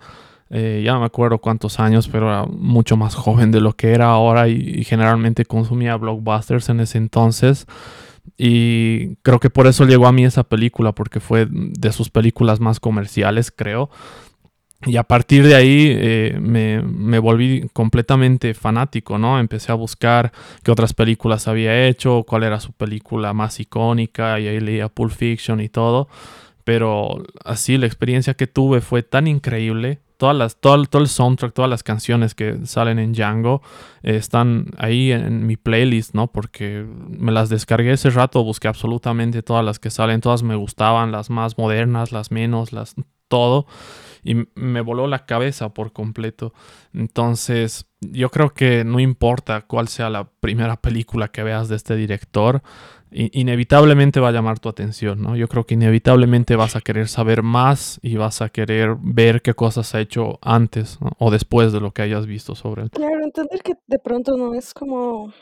eh, ya no me acuerdo cuántos años, pero era mucho más joven de lo que era ahora y, generalmente consumía blockbusters en ese entonces. Y creo que por eso llegó a mí esa película, porque fue de sus películas más comerciales, creo. Y a partir de ahí eh, me, me, volví completamente fanático, ¿no? Empecé a buscar qué otras películas había hecho, cuál era su película más icónica, y ahí leía Pulp Fiction y todo. Pero así la experiencia que tuve fue tan increíble. Todas las, todo, todo el soundtrack, todas las canciones que salen en Django eh, están ahí en, mi playlist, ¿no? Porque me las descargué ese rato, busqué absolutamente todas las que salen, todas me gustaban, las más modernas, las menos, las todo y me voló la cabeza por completo. Entonces, yo creo que no importa cuál sea la primera película que veas de este director, inevitablemente va a llamar tu atención, ¿no? Yo creo que inevitablemente vas a querer saber más y vas a querer ver qué cosas ha hecho antes o después de lo que hayas visto sobre él. Claro, entender que de pronto no es como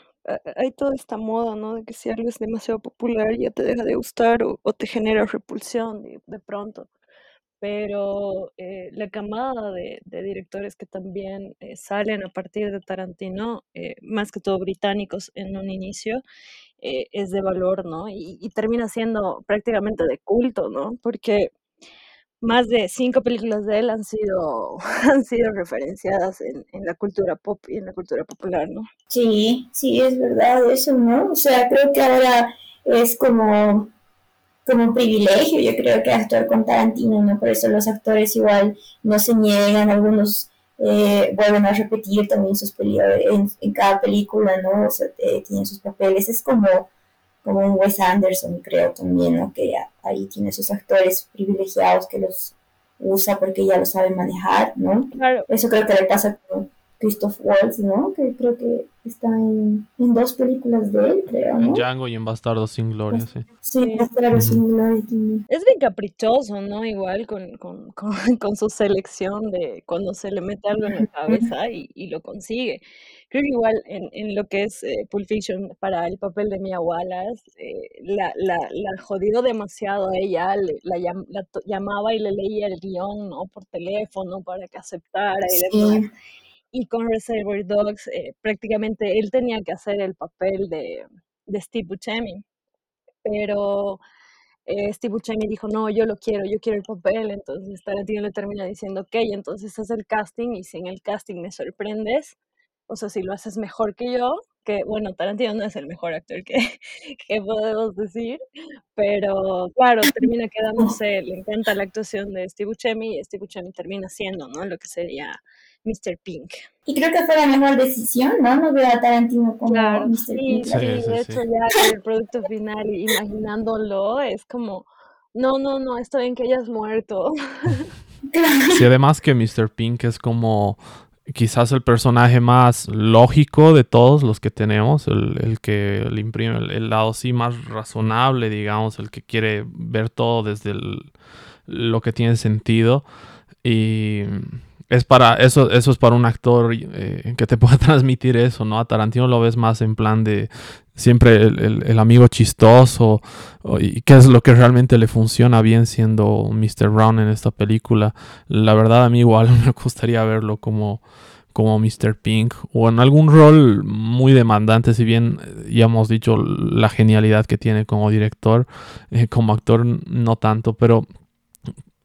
hay toda esta moda, ¿no? De que si algo es demasiado popular ya te deja de gustar o, te genera repulsión de, pronto. Pero eh, la camada de, directores que también eh, salen a partir de Tarantino, eh, más que todo británicos en un inicio, es de valor, ¿no? Y, termina siendo prácticamente de culto, ¿no? Porque más de cinco películas de él han sido, han sido referenciadas en, en, la cultura pop y en la cultura popular, ¿no? Sí, sí, es verdad eso, ¿no? O sea, creo que ahora es como, como un privilegio, yo creo que actuar con Tarantino, ¿no? Por eso los actores igual no se niegan, algunos eh, vuelven a repetir también sus películas en, en, cada película, ¿no? O sea, eh, tienen sus papeles, es como como un Wes Anderson, creo también, ¿no? Que ahí tiene sus actores privilegiados que los usa porque ya lo sabe manejar, ¿no? Claro. Eso creo que le pasa con Christoph Waltz, ¿no? Que creo que está en, en dos películas de él, creo, ¿no? En Django y en Bastardo sin Gloria, sí. Sí, Bastardo sin Gloria también. Es bien caprichoso, ¿no? Igual con, con, con, con, su selección de cuando se le mete algo en la cabeza y, y lo consigue. Creo que igual en, en lo que es eh, Pulp Fiction, para el papel de Mia Wallace, eh, la, la, la, jodió demasiado a ella, la, la, llamaba y le leía el guion ¿no? por teléfono para que aceptara y demás. Y con Reservoir Dogs, eh, prácticamente él tenía que hacer el papel de, de Steve Buscemi, pero eh, Steve Buscemi dijo, no, yo lo quiero, yo quiero el papel, entonces Tarantino le termina diciendo, ok, entonces haz el casting y si en el casting me sorprendes, o sea, si lo haces mejor que yo, que bueno, Tarantino no es el mejor actor que, que podemos decir, pero claro, termina quedándose, le encanta la actuación de Steve Buscemi y Steve Buscemi termina siendo, ¿no? Lo que sería Mr. Pink. Y creo que fue la mejor decisión, ¿no? No veo a Tarantino como Mr. Pink. Sí, de hecho ya el producto final, imaginándolo, es como, no, no, no, está bien que hayas muerto. Sí, además que Mr. Pink es como quizás el personaje más lógico de todos los que tenemos, el, que le imprime el, lado sí más razonable, digamos, el que quiere ver todo desde lo que tiene sentido. Y es para eso, eso es para un actor eh, que te pueda transmitir eso, ¿no? A Tarantino lo ves más en plan de siempre el, amigo chistoso y qué es lo que realmente le funciona bien siendo Mr. Brown en esta película. La verdad a mí igual me gustaría verlo como, como Mr. Pink o en algún rol muy demandante, si bien ya hemos dicho la genialidad que tiene como director, eh, como actor no tanto, pero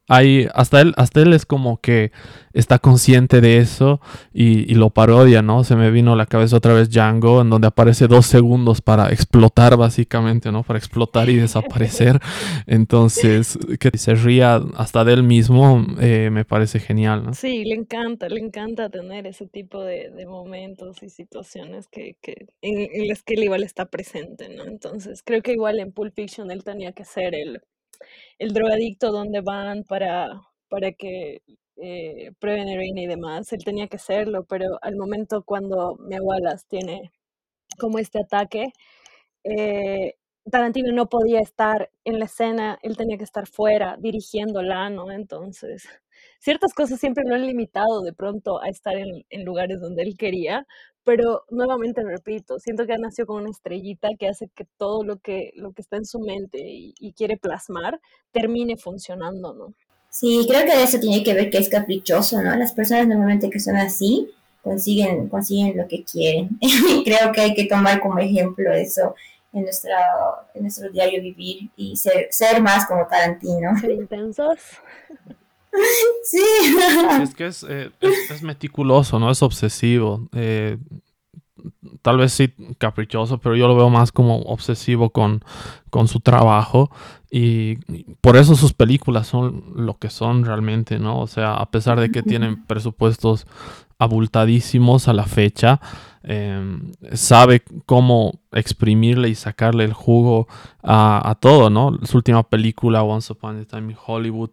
hay, hasta él, hasta él es como que está consciente de eso y, lo parodia, ¿no? Se me vino a la cabeza otra vez Django, en donde aparece dos segundos para explotar, básicamente, ¿no? Para explotar y desaparecer. Entonces, que se ría hasta de él mismo, eh, me parece genial, ¿no? Sí, le encanta, le encanta tener ese tipo de, momentos y situaciones que, que en, en las que él igual está presente, ¿no? Entonces, creo que igual en Pulp Fiction él tenía que ser el el drogadicto donde van para, para que eh, prueben heroína y demás. Él tenía que hacerlo, pero al momento cuando mi abuela tiene como este ataque, eh, Tarantino no podía estar en la escena, él tenía que estar fuera dirigiéndola, ¿no? Entonces, ciertas cosas siempre lo han limitado de pronto a estar en, en lugares donde él quería, pero nuevamente repito, siento que nació con una estrellita que hace que todo lo que, lo que está en su mente y, quiere plasmar termine funcionando, ¿no? Sí, creo que eso tiene que ver que es caprichoso, ¿no? Las personas normalmente que son así consiguen, consiguen lo que quieren. y creo que hay que tomar como ejemplo eso en, nuestra, en nuestro diario vivir y ser, ser más como Tarantino. Ser intensos. Sí. Es que es, eh, es, meticuloso, ¿no? Es obsesivo. Eh, tal vez sí caprichoso, pero yo lo veo más como obsesivo con, con su trabajo. Y por eso sus películas son lo que son realmente, ¿no? O sea, a pesar de que tienen presupuestos abultadísimos a la fecha, Em, sabe cómo exprimirle y sacarle el jugo a, todo, ¿no? Su última película, Once Upon a Time in Hollywood,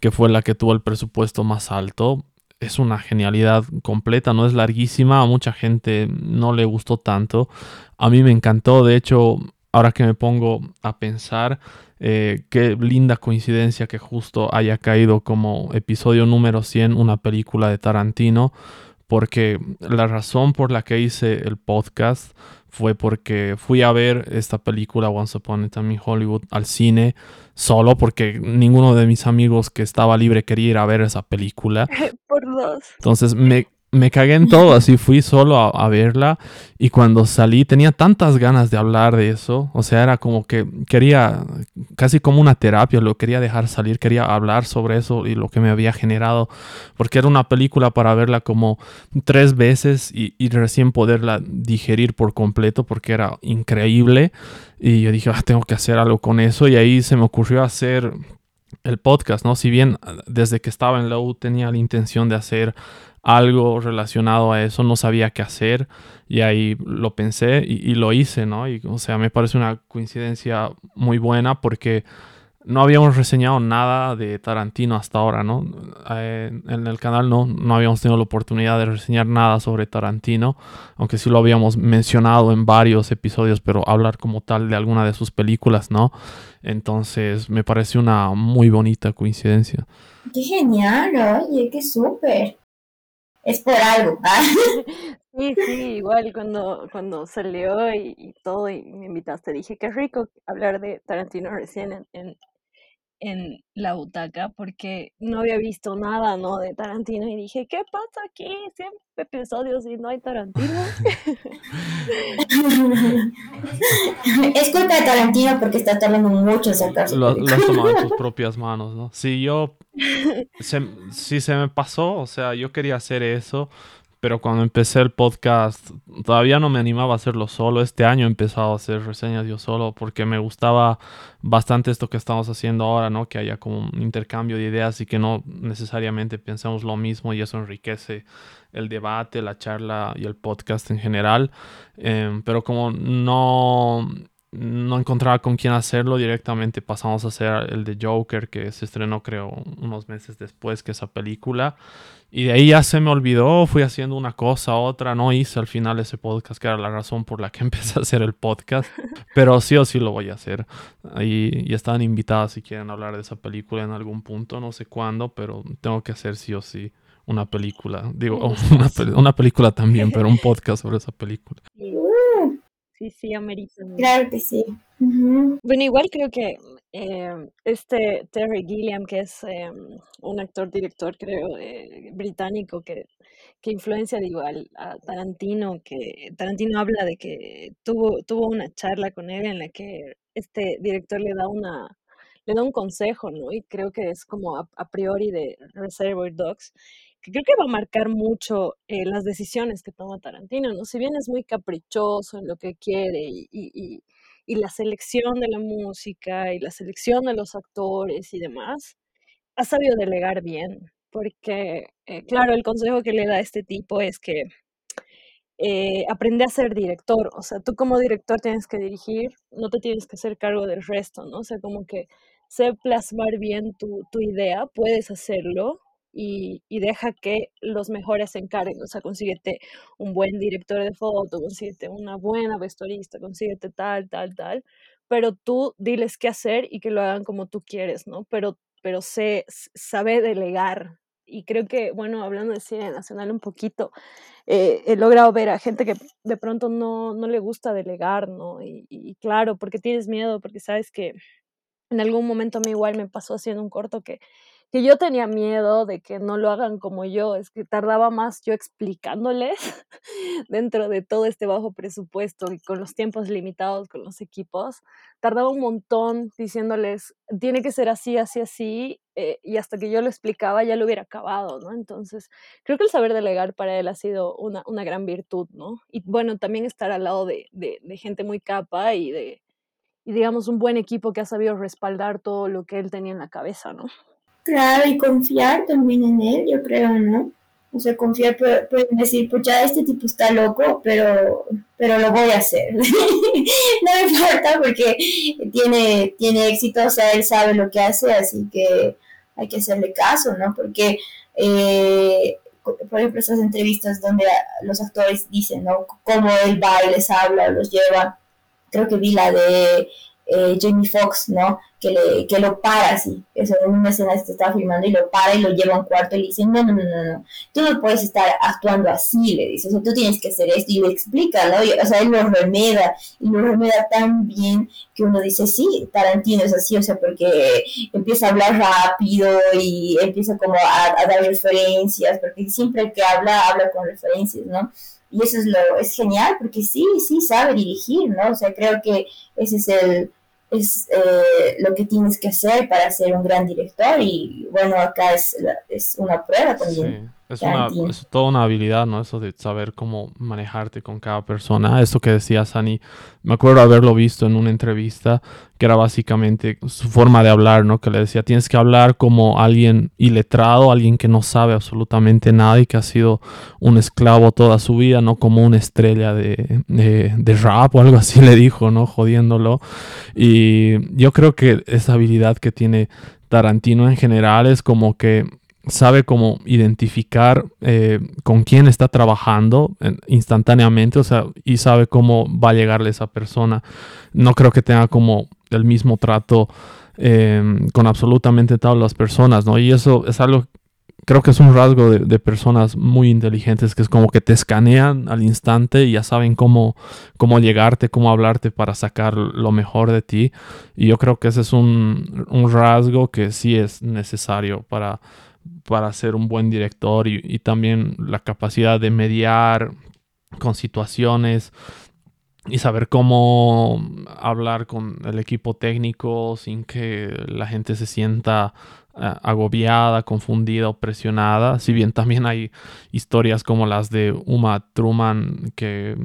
que fue la que tuvo el presupuesto más alto, es una genialidad completa, no es larguísima, a mucha gente no le gustó tanto, a mí me encantó, de hecho, ahora que me pongo a pensar, eh, qué linda coincidencia que justo haya caído como episodio número 100 una película de Tarantino porque la razón por la que hice el podcast fue porque fui a ver esta película Once Upon a Time in Hollywood al cine solo porque ninguno de mis amigos que estaba libre quería ir a ver esa película. Por dos. Entonces me, me cagué en todo, así fui solo a, verla y cuando salí tenía tantas ganas de hablar de eso, o sea, era como que quería, casi como una terapia, lo quería dejar salir, quería hablar sobre eso y lo que me había generado, porque era una película para verla como tres veces y, recién poderla digerir por completo porque era increíble y yo dije, ah, tengo que hacer algo con eso y ahí se me ocurrió hacer el podcast, ¿no? Si bien desde que estaba en la U tenía la intención de hacer algo relacionado a eso, no sabía qué hacer y ahí lo pensé y, lo hice, ¿no? Y, o sea, me parece una coincidencia muy buena porque no habíamos reseñado nada de Tarantino hasta ahora, ¿no? Eh, en el canal no, no habíamos tenido la oportunidad de reseñar nada sobre Tarantino, aunque sí lo habíamos mencionado en varios episodios, pero hablar como tal de alguna de sus películas, ¿no? Entonces me parece una muy bonita coincidencia. Qué genial, oye, qué súper es por algo. ¿ah? Sí, sí, igual cuando, cuando salió y, todo y me invitaste, dije, qué rico hablar de Tarantino recién en, en, la butaca, porque no había visto nada, ¿no? De Tarantino y dije, ¿qué pasa aquí? 100 episodios y no hay Tarantino. es culpa de Tarantino porque está tardando mucho sacar Lo, lo has tomado en tus propias manos, ¿no? Sí, yo se, sí se me pasó, o sea, yo quería hacer eso, pero cuando empecé el podcast todavía no me animaba a hacerlo solo. Este año he empezado a hacer reseñas yo solo porque me gustaba bastante esto que estamos haciendo ahora, ¿no? Que haya como un intercambio de ideas y que no necesariamente pensemos lo mismo y eso enriquece el debate, la charla y el podcast en general. Em, pero como no no encontraba con quién hacerlo, directamente pasamos a hacer el de Joker, que se estrenó creo unos meses después que esa película. Y de ahí ya se me olvidó, fui haciendo una cosa, otra, no hice al final ese podcast, que era la razón por la que empecé a hacer el podcast, pero sí o sí lo voy a hacer. Y, y están invitados si quieren hablar de esa película en algún punto, no sé cuándo, pero tengo que hacer sí o sí una película, digo, una, una película también, pero un podcast sobre esa película. Sí, sí, amerita. Claro que sí. Bueno, igual creo que em, este Terry Gilliam, que es em, un actor, director, creo, eh, británico, que, que influencia, digo, a Tarantino, que Tarantino habla de que tuvo, tuvo una charla con él en la que este director le da una le da un consejo, ¿no? Y creo que es como a, a priori de Reservoir Dogs que creo que va a marcar mucho eh, las decisiones que toma Tarantino, ¿no? Si bien es muy caprichoso en lo que quiere y, y, y, la selección de la música y la selección de los actores y demás, ha sabido delegar bien, porque, eh, claro, el consejo que le da este tipo es que eh, aprende a ser director, o sea, tú como director tienes que dirigir, no te tienes que hacer cargo del resto, ¿no? O sea, como que sé plasmar bien tu, tu idea, puedes hacerlo, y, deja que los mejores se encarguen. O sea, consíguete un buen director de foto, consíguete una buena vestuarista, consíguete tal, tal, tal. Pero tú diles qué hacer y que lo hagan como tú quieres, ¿no? Pero, pero sé, sabe delegar. Y creo que, bueno, hablando de cine nacional un poquito, eh, he logrado ver a gente que de pronto no, no le gusta delegar, ¿no? Y, y claro, porque tienes miedo, porque sabes que en algún momento a mí igual me pasó haciendo un corto que que yo tenía miedo de que no lo hagan como yo, es que tardaba más yo explicándoles dentro de todo este bajo presupuesto y con los tiempos limitados con los equipos, tardaba un montón diciéndoles, tiene que ser así, así, así, eh, y hasta que yo lo explicaba ya lo hubiera acabado, ¿no? Entonces, creo que el saber delegar para él ha sido una, una gran virtud, ¿no? Y bueno, también estar al lado de, de, gente muy capa y de, y digamos, un buen equipo que ha sabido respaldar todo lo que él tenía en la cabeza, ¿no? Claro, y confiar también en él, yo creo, ¿no? O sea, confiar, pueden decir, pues ya este tipo está loco, pero, pero lo voy a hacer. no me importa porque tiene, tiene éxito, o sea, él sabe lo que hace, así que hay que hacerle caso, ¿no? Porque, eh, por ejemplo, esas entrevistas donde los actores dicen, ¿no? Cómo él va y les habla, los lleva. Creo que vi la de eh, Jamie Foxx, ¿no? Que, le, que lo para así, eso en una escena se está filmando y lo para y lo lleva a un cuarto y le dice, no, no, no, no, no, tú no puedes estar actuando así, le dice, o sea, tú tienes que hacer esto y le explica, ¿no? o sea, él lo remeda y lo remeda tan bien que uno dice, sí, Tarantino es así, o sea, porque empieza a hablar rápido y empieza como a, a dar referencias, porque siempre que habla, habla con referencias, ¿no? y eso es lo es genial porque sí sí sabe dirigir no o sea creo que ese es el es eh, lo que tienes que hacer para ser un gran director y bueno acá es, es una prueba también es, una, es toda una habilidad, ¿no? Eso de saber cómo manejarte con cada persona. Esto que decía Sani, me acuerdo haberlo visto en una entrevista, que era básicamente su forma de hablar, ¿no? Que le decía, tienes que hablar como alguien iletrado, alguien que no sabe absolutamente nada y que ha sido un esclavo toda su vida, no como una estrella de, de, de rap o algo así le dijo, ¿no? Jodiéndolo. Y yo creo que esa habilidad que tiene Tarantino en general es como que sabe cómo identificar eh, con quién está trabajando instantáneamente, o sea, y sabe cómo va a llegarle esa persona. No creo que tenga como el mismo trato em, con absolutamente todas las personas, ¿no? Y eso es algo, creo que es un rasgo de, personas muy inteligentes, que es como que te escanean al instante y ya saben cómo, cómo llegarte, cómo hablarte para sacar lo mejor de ti. Y yo creo que ese es un, un rasgo que sí es necesario para para ser un buen director y, también la capacidad de mediar con situaciones y saber cómo hablar con el equipo técnico sin que la gente se sienta agobiada, confundida o presionada. Si bien también hay historias como las de Uma Truman que,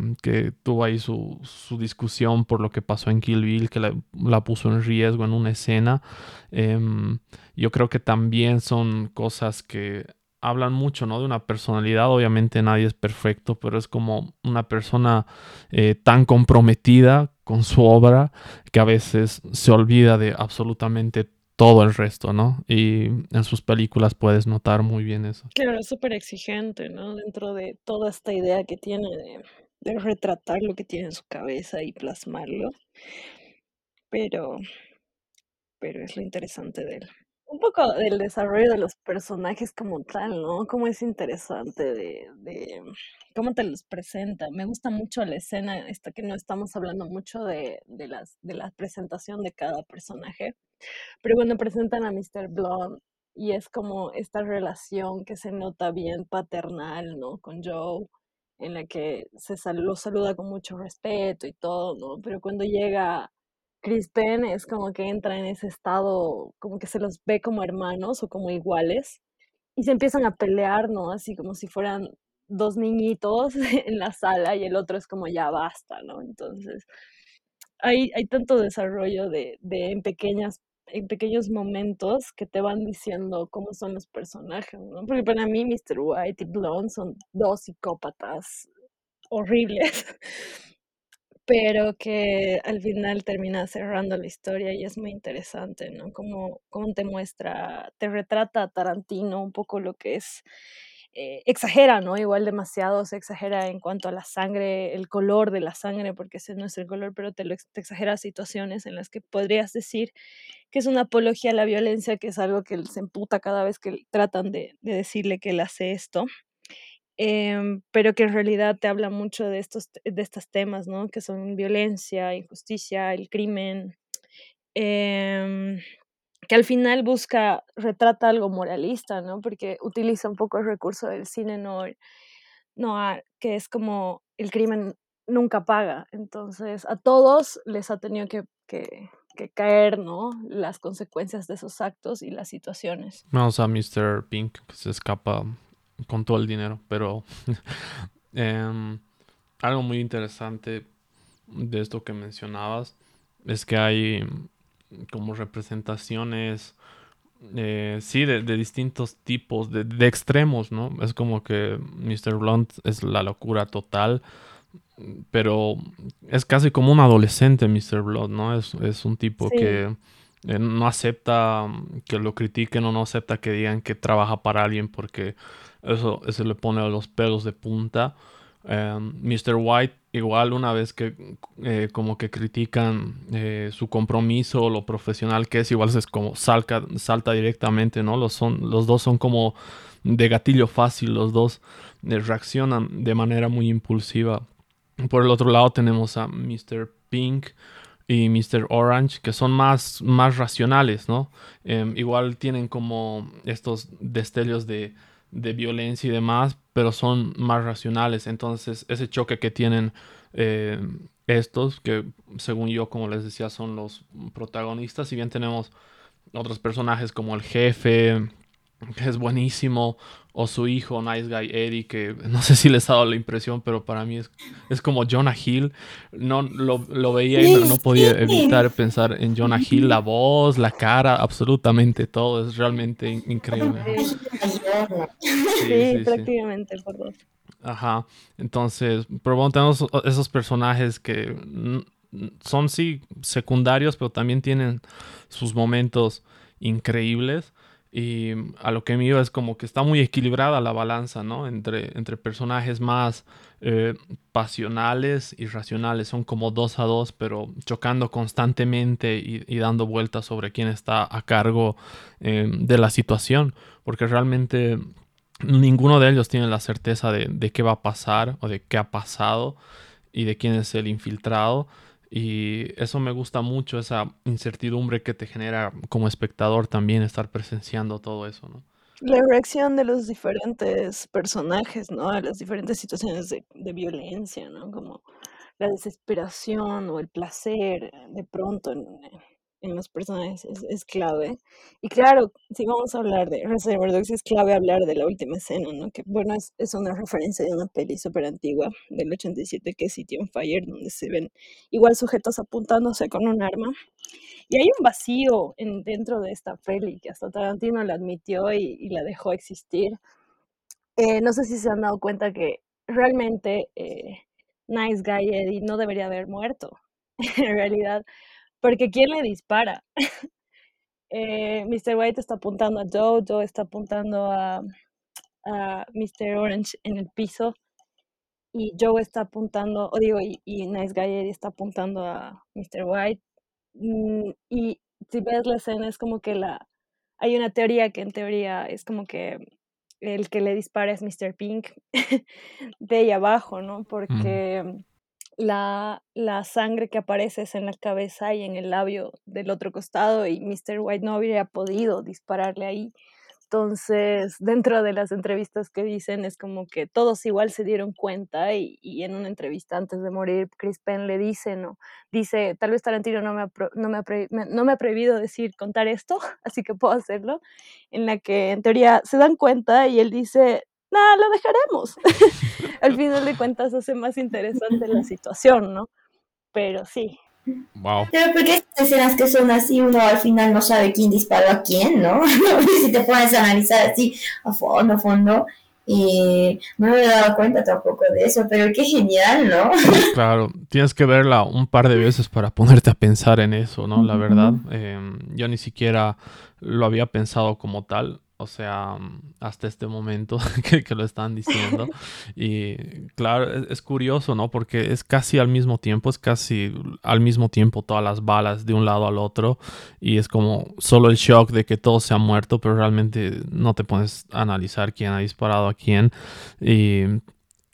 tuvo ahí su, discusión por lo que pasó en Kill Bill, que la, puso en riesgo en una escena. Em, yo creo que también son cosas que hablan mucho, ¿no? De una personalidad. Obviamente nadie es perfecto, pero es como una persona eh, tan comprometida con su obra que a veces se olvida de absolutamente todo el resto, ¿no? Y en sus películas puedes notar muy bien eso. Claro, es súper exigente, ¿no? Dentro de toda esta idea que tiene de, de retratar lo que tiene en su cabeza y plasmarlo. Pero, pero es lo interesante de él. Un poco del desarrollo de los personajes como tal, ¿no? Cómo es interesante de, cómo te los presenta. Me gusta mucho la escena, esta que no estamos hablando mucho de, de, las, de la presentación de cada personaje, pero cuando presentan a Mr. Blonde y es como esta relación que se nota bien paternal, ¿no? Con Joe, en la que se lo saluda con mucho respeto y todo, ¿no? Pero cuando llega Chris Penn es como que entra en ese estado, como que se los ve como hermanos o como iguales y se empiezan a pelear, ¿no? Así como si fueran dos niñitos en la sala y el otro es como ya basta, ¿no? Entonces, hay, hay tanto desarrollo de, de en pequeñas en pequeños momentos que te van diciendo cómo son los personajes, ¿no? Porque para mí Mr. White y Blonde son dos psicópatas horribles pero que al final termina cerrando la historia y es muy interesante, ¿no? Como, como te muestra, te retrata Tarantino un poco lo que es, eh, exagera, ¿no? Igual demasiado se exagera en cuanto a la sangre, el color de la sangre, porque ese no es el color, pero te, lo, exagera situaciones en las que podrías decir que es una apología a la violencia, que es algo que él se emputa cada vez que tratan de, de decirle que él hace esto. Em, pero que en realidad te habla mucho de estos, de estos temas, ¿no? Que son violencia, injusticia, el crimen, em, que al final busca, retrata algo moralista, ¿no? Porque utiliza un poco el recurso del cine noir, noir que es como el crimen nunca paga, entonces a todos les ha tenido que, que, que caer, ¿no? Las consecuencias de esos actos y las situaciones. Vamos a Mr. Pink, que se escapa con todo el dinero, pero em, algo muy interesante de esto que mencionabas es que hay como representaciones, eh, sí, de, distintos tipos, de, extremos, ¿no? Es como que Mr. Blunt es la locura total, pero es casi como un adolescente Mr. Blunt, ¿no? Es, es un tipo que eh, no acepta que lo critiquen o no acepta que digan que trabaja para alguien porque eso, eso le pone los pelos de punta. Mr. Em, White igual una vez que eh, como que critican eh, su compromiso, lo profesional que es, igual es salta, directamente, ¿no? Los, son, los dos son como de gatillo fácil, los dos reaccionan de manera muy impulsiva. Por el otro lado tenemos a Mr. Pink y Mr. Orange, que son más, más racionales, ¿no? Em, igual tienen como estos destellos de, de violencia y demás, pero son más racionales. Entonces, ese choque que tienen eh, estos, que según yo, como les decía, son los protagonistas, si bien tenemos otros personajes como el jefe, que es buenísimo, o su hijo, Nice Guy Eddie, que no sé si les ha dado la impresión, pero para mí es, es como Jonah Hill. No, lo, veía y no, podía evitar pensar en Jonah Hill, la voz, la cara, absolutamente todo, es realmente increíble. Sí, prácticamente por dos. Ajá, entonces, pero tenemos esos personajes que son sí secundarios, pero también tienen sus momentos increíbles. Y a lo que me iba es como que está muy equilibrada la balanza, ¿no? Entre, entre personajes más eh, pasionales y racionales. Son como dos a dos, pero chocando constantemente y, dando vueltas sobre quién está a cargo eh, de la situación. Porque realmente ninguno de ellos tiene la certeza de, de qué va a pasar o de qué ha pasado y de quién es el infiltrado. Y eso me gusta mucho, esa incertidumbre que te genera como espectador también estar presenciando todo eso, ¿no? La reacción de los diferentes personajes, ¿no? A las diferentes situaciones de, de violencia, ¿no? Como la desesperación o el placer de pronto en, en los personajes es, clave. Y claro, si vamos a hablar de Reservoir Dogs, es clave hablar de la última escena, ¿no? Que bueno, es, es una referencia de una peli súper antigua del 87 que es City on Fire, donde se ven igual sujetos apuntándose con un arma. Y hay un vacío en, dentro de esta peli que hasta Tarantino la admitió y, la dejó existir. Eh, no sé si se han dado cuenta que realmente eh, Nice Guy Eddie no debería haber muerto. en realidad, porque ¿quién le dispara? eh, Mr. White está apuntando a Joe, Joe está apuntando a, a Mr. Orange en el piso y Joe está apuntando, o digo, y, Nice Guy está apuntando a Mr. White. Mm, y si ves la escena es como que la hay una teoría que en teoría es como que el que le dispara es Mr. Pink de ahí abajo, ¿no? Porque la, la, sangre que aparece es en la cabeza y en el labio del otro costado y Mr. White no habría podido dispararle ahí. Entonces, dentro de las entrevistas que dicen, es como que todos igual se dieron cuenta y, y en una entrevista antes de morir, Chris Penn le dice, ¿no? Dice, tal vez Tarantino no me, ha, no, me ha no me ha prohibido decir, contar esto, así que puedo hacerlo, en la que en teoría se dan cuenta y él dice, nada, lo dejaremos. Al final de cuentas hace más interesante la situación, ¿no? Pero sí. Wow. Pero porque estas escenas que son así, uno al final no sabe quién disparó a quién, ¿no? si te pones a analizar así a fondo, a fondo, y no me he dado cuenta tampoco de eso, pero qué genial, ¿no? Claro, tienes que verla un par de veces para ponerte a pensar en eso, ¿no? La verdad, em, yo ni siquiera lo había pensado como tal o sea, hasta este momento que, lo están diciendo. Y claro, es, curioso, ¿no? Porque es casi al mismo tiempo, es casi al mismo tiempo todas las balas de un lado al otro. Y es como solo el shock de que todos se han muerto, pero realmente no te pones a analizar quién ha disparado a quién. Y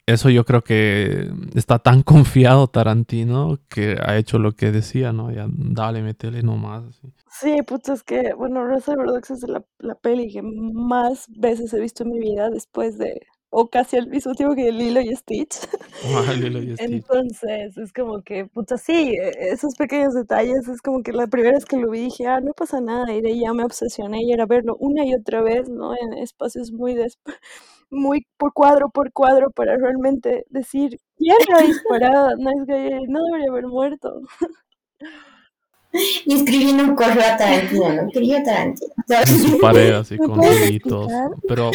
eso yo creo que está tan confiado Tarantino que ha hecho lo que decía, ¿no? Ya dale, métele nomás. Sí, pues es que, bueno, Reservoir Dogs es la, la peli que más veces he visto en mi vida después de, o casi al mismo tiempo que Lilo y Stitch. Ah, Lilo y Stitch. Entonces, es como que, puta, sí, e, esos pequeños detalles, es como que la primera vez que lo vi dije, ah, no pasa nada, y de ahí ya me obsesioné y era verlo una y otra vez, ¿no? En espacios muy, muy por cuadro por cuadro para realmente decir, ¿quién ha disparado? No, es que no debería haber muerto. y escribiendo un correo a Tarantino, ¿no? Quería Tarantino. En su pared, así con deditos. Pero,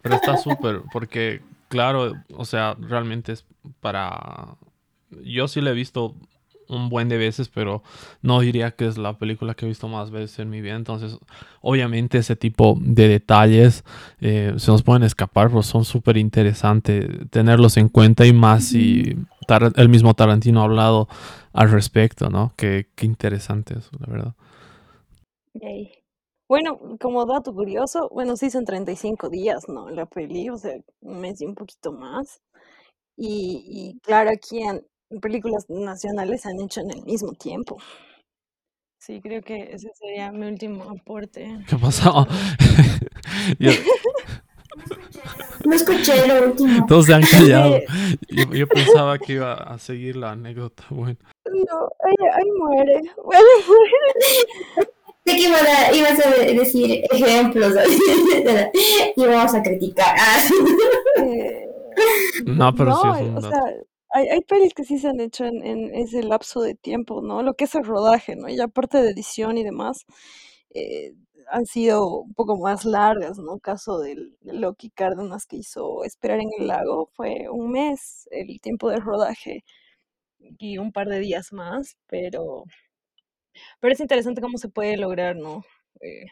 pero está súper, porque, claro, o sea, realmente es para. Yo sí le he visto un buen de veces, pero no diría que es la película que he visto más veces en mi vida. Entonces, obviamente ese tipo de detalles eh, se nos pueden escapar, pero son súper interesantes tenerlos en cuenta y más si el mismo Tarantino ha hablado al respecto, ¿no? Qué, qué interesante eso, la verdad. Bueno, como dato curioso, bueno, sí son 35 días, ¿no? La peli, o sea, un mes y un poquito más. Y, y claro, aquí en películas nacionales han hecho en el mismo tiempo. Sí, creo que ese sería mi último aporte. ¿Qué pasó? No escuché lo último. Todos se han callado. Yo, yo, pensaba que iba a seguir la anécdota. Bueno. No, ahí, ahí muere. Bueno, muere. Sé que ibas a decir ejemplos y vamos a criticar. Eh, no, pero sí no, es un o dato. sea, hay, hay pelis que sí se han hecho en, en ese lapso de tiempo, ¿no? Lo que es el rodaje, ¿no? Y aparte de edición y demás, eh, han sido un poco más largas, ¿no? Caso del, de Loki Cárdenas que hizo Esperar en el lago, fue un mes el tiempo de rodaje y un par de días más, pero, pero es interesante cómo se puede lograr, ¿no? Eh,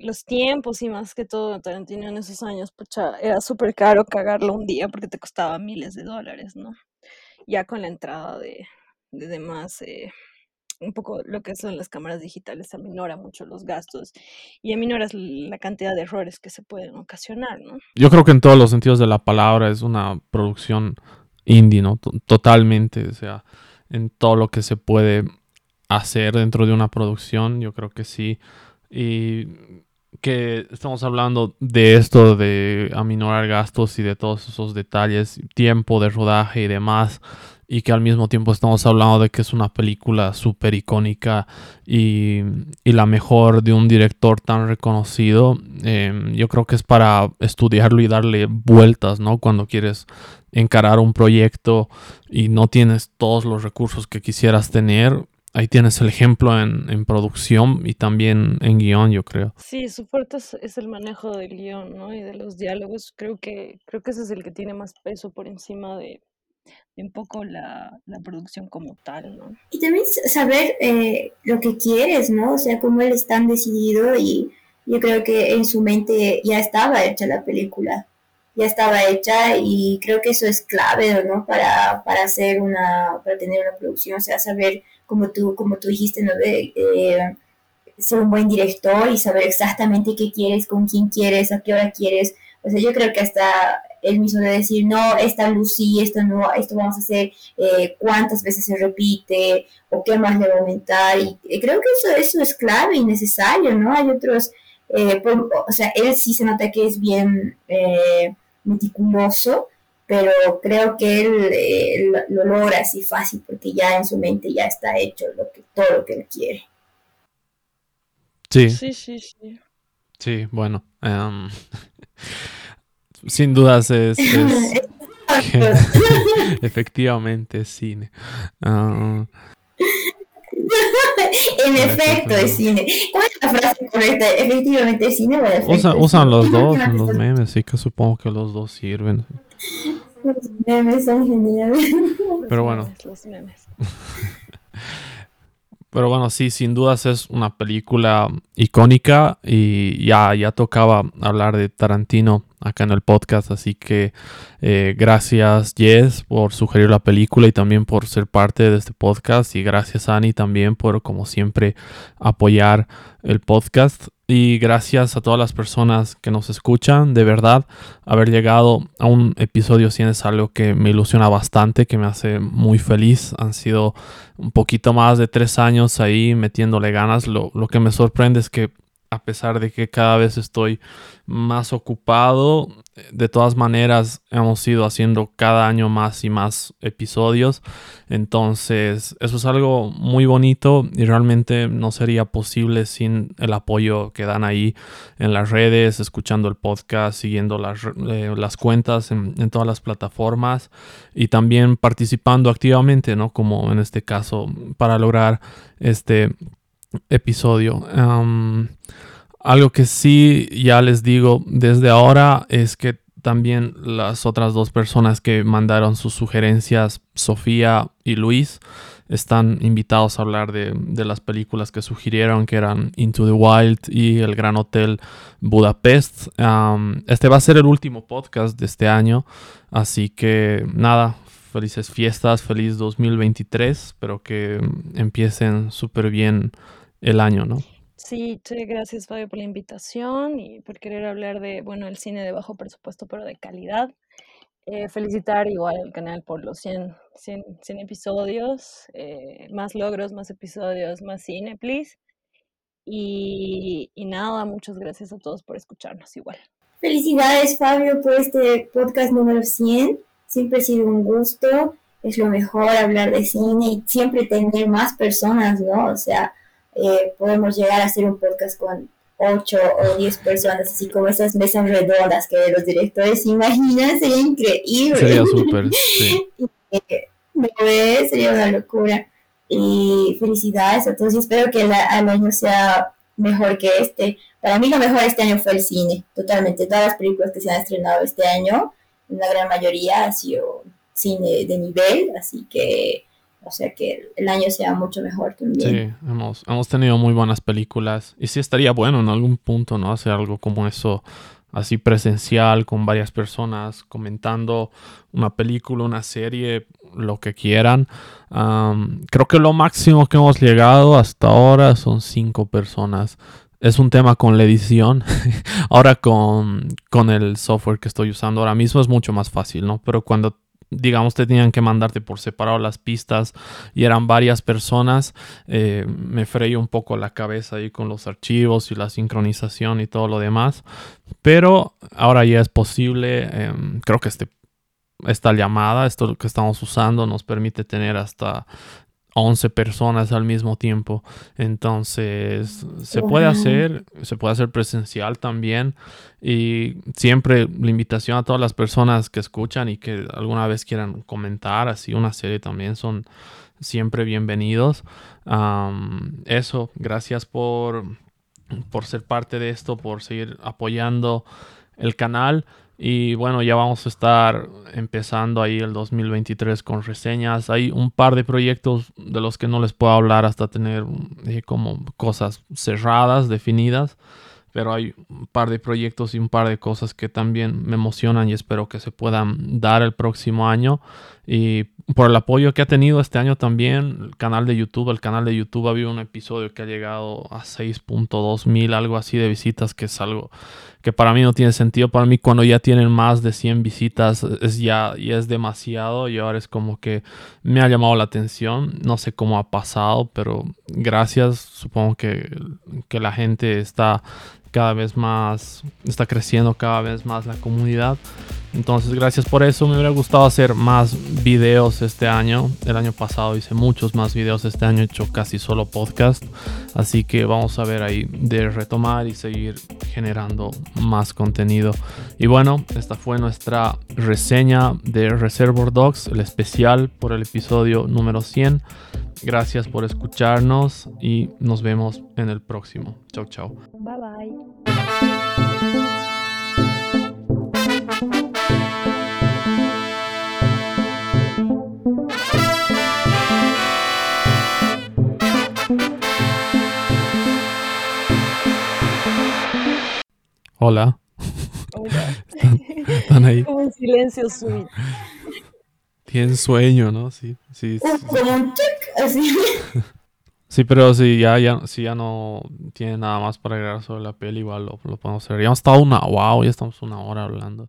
los tiempos y más que todo Tarantino en esos años, pucha, era súper caro cagarlo un día porque te costaba miles de dólares, ¿no? Ya con la entrada de, de demás, eh, un poco lo que son las cámaras digitales aminora mucho los gastos y aminoras la cantidad de errores que se pueden ocasionar, ¿no? Yo creo que en todos los sentidos de la palabra es una producción indie, ¿no? Totalmente, o sea, en todo lo que se puede hacer dentro de una producción, yo creo que sí. Y que estamos hablando de esto, de aminorar gastos y de todos esos detalles, tiempo de rodaje y demás, y que al mismo tiempo estamos hablando de que es una película súper icónica y, y la mejor de un director tan reconocido, eh, yo creo que es para estudiarlo y darle vueltas, ¿no? Cuando quieres encarar un proyecto y no tienes todos los recursos que quisieras tener, ahí tienes el ejemplo en, en producción y también en guion, yo creo. Sí, su fuerte es, es el manejo del guion, ¿no? Y de los diálogos. Creo que, creo que ese es el que tiene más peso por encima de, de un poco la, la producción como tal, ¿no? Y también saber eh, lo que quieres, ¿no? O sea, cómo él es tan decidido y yo creo que en su mente ya estaba hecha la película, ya estaba hecha y creo que eso es clave, ¿no? Para, para hacer una, para tener una producción, o sea, saber, como tú, como tú dijiste, ¿no? De, eh, ser un buen director y saber exactamente qué quieres, con quién quieres, a qué hora quieres. O sea, yo creo que hasta él mismo de decir, no, esta luz sí, esto no, esto vamos a hacer, eh, cuántas veces se repite o qué más le va a aumentar. Y creo que eso, eso es clave y necesario, ¿no? Hay otros, eh, o sea, él sí se nota que es bien eh, meticuloso, pero creo que él eh, lo, lo logra así fácil porque ya en su mente ya está hecho lo que, todo lo que él quiere. Sí, Sí, sí, sí. sí, bueno. em, sin dudas es, es efectivamente es cine. Ah, en efecto, es cine. ¿Cuál es la frase correcta? Efectivamente, es cine o usa- es usan cine? los dos en los memes, así que supongo que los dos sirven. Los memes son geniales. Pero bueno. los memes. Pero bueno, sí, sin dudas es una película icónica y ya, ya tocaba hablar de Tarantino acá en el podcast, así que eh, gracias Jess por sugerir la película y también por ser parte de este podcast y gracias Ani también por como siempre apoyar el podcast y gracias a todas las personas que nos escuchan, de verdad, haber llegado a un episodio 100 es algo que me ilusiona bastante, que me hace muy feliz, han sido un poquito más de tres años ahí metiéndole ganas. Lo, lo que me sorprende es que a pesar de que cada vez estoy más ocupado, de todas maneras hemos ido haciendo cada año más y más episodios. Entonces eso es algo muy bonito y realmente no sería posible sin el apoyo que dan ahí en las redes, escuchando el podcast, siguiendo las, eh, las cuentas en, todas las plataformas y también participando activamente, ¿no? Como en este caso, para lograr este episodio. Algo que sí ya les digo desde ahora es que también las otras dos personas que mandaron sus sugerencias, Sofía y Luis, están invitados a hablar de, de, las películas que sugirieron, que eran Into the Wild y El Gran Hotel Budapest. este va a ser el último podcast de este año, así que nada, felices fiestas, feliz 2023, espero que empiecen súper bien el año, ¿no? Sí, gracias Fabio por la invitación y por querer hablar de, bueno, el cine de bajo presupuesto pero de calidad. Eh, felicitar igual al canal por los 100, 100, 100 episodios, eh, más logros, más episodios, más cine, please. Y, y nada, muchas gracias a todos por escucharnos igual. Felicidades Fabio por este podcast número 100. Siempre ha sido un gusto, es lo mejor hablar de cine y siempre tener más personas, ¿no? O sea, eh, podemos llegar a hacer un podcast con 8 o 10 personas, así como esas mesas redondas que los directores imaginan, sería increíble. Sería súper, sí. Eh, sería una locura. Y felicidades a todos y espero que el, año sea mejor que este. Para mí lo mejor este año fue el cine, totalmente. Todas las películas que se han estrenado este año, la gran mayoría ha sido cine de nivel, así que o sea que el año sea mucho mejor también. Sí, hemos, hemos tenido muy buenas películas y sí estaría bueno en algún punto, ¿no? Hacer algo como eso, así presencial, con varias personas comentando una película, una serie, lo que quieran. creo que lo máximo que hemos llegado hasta ahora son cinco personas. Es un tema con la edición. ahora con, con el software que estoy usando ahora mismo es mucho más fácil, ¿no? Pero cuando digamos, te tenían que mandarte por separado las pistas y eran varias personas, eh, me freí un poco la cabeza ahí con los archivos y la sincronización y todo lo demás. Pero ahora ya es posible, em, creo que este, esta llamada, esto que estamos usando, nos permite tener hasta 11 personas al mismo tiempo. Entonces, se puede hacer, se puede hacer presencial también. Y siempre la invitación a todas las personas que escuchan y que alguna vez quieran comentar así una serie también son siempre bienvenidos. eso, gracias por, por ser parte de esto, por seguir apoyando el canal. Y bueno, ya vamos a estar empezando ahí el 2023 con reseñas. Hay un par de proyectos de los que no les puedo hablar hasta tener eh, como cosas cerradas, definidas. Pero hay un par de proyectos y un par de cosas que también me emocionan y espero que se puedan dar el próximo año. Y por el apoyo que ha tenido este año también, el canal de YouTube, el canal de YouTube ha habido un episodio que ha llegado a 6.2 mil, algo así de visitas, que es algo que para mí no tiene sentido. Para mí cuando ya tienen más de 100 visitas es ya, ya es demasiado y ahora es como que me ha llamado la atención. No sé cómo ha pasado, pero gracias. Supongo que, que la gente está cada vez más, está creciendo cada vez más la comunidad. Entonces, gracias por eso. Me hubiera gustado hacer más videos este año. El año pasado hice muchos más videos. Este año he hecho casi solo podcast. Así que vamos a ver ahí de retomar y seguir generando más contenido. Y bueno, esta fue nuestra reseña de Reservoir Dogs, el especial por el episodio número 100. Gracias por escucharnos y nos vemos en el próximo. Chao, chao. Bye bye. Hola. Hola. ¿Están, ahí? Como un silencio súbito. Tienen sueño, ¿no? Sí, sí. Como un tic, así. Sí, pero si ya, ya, si ya no tiene nada más para agregar sobre la peli, igual lo, lo podemos hacer. Ya hemos estado una, wow, ya estamos una hora hablando.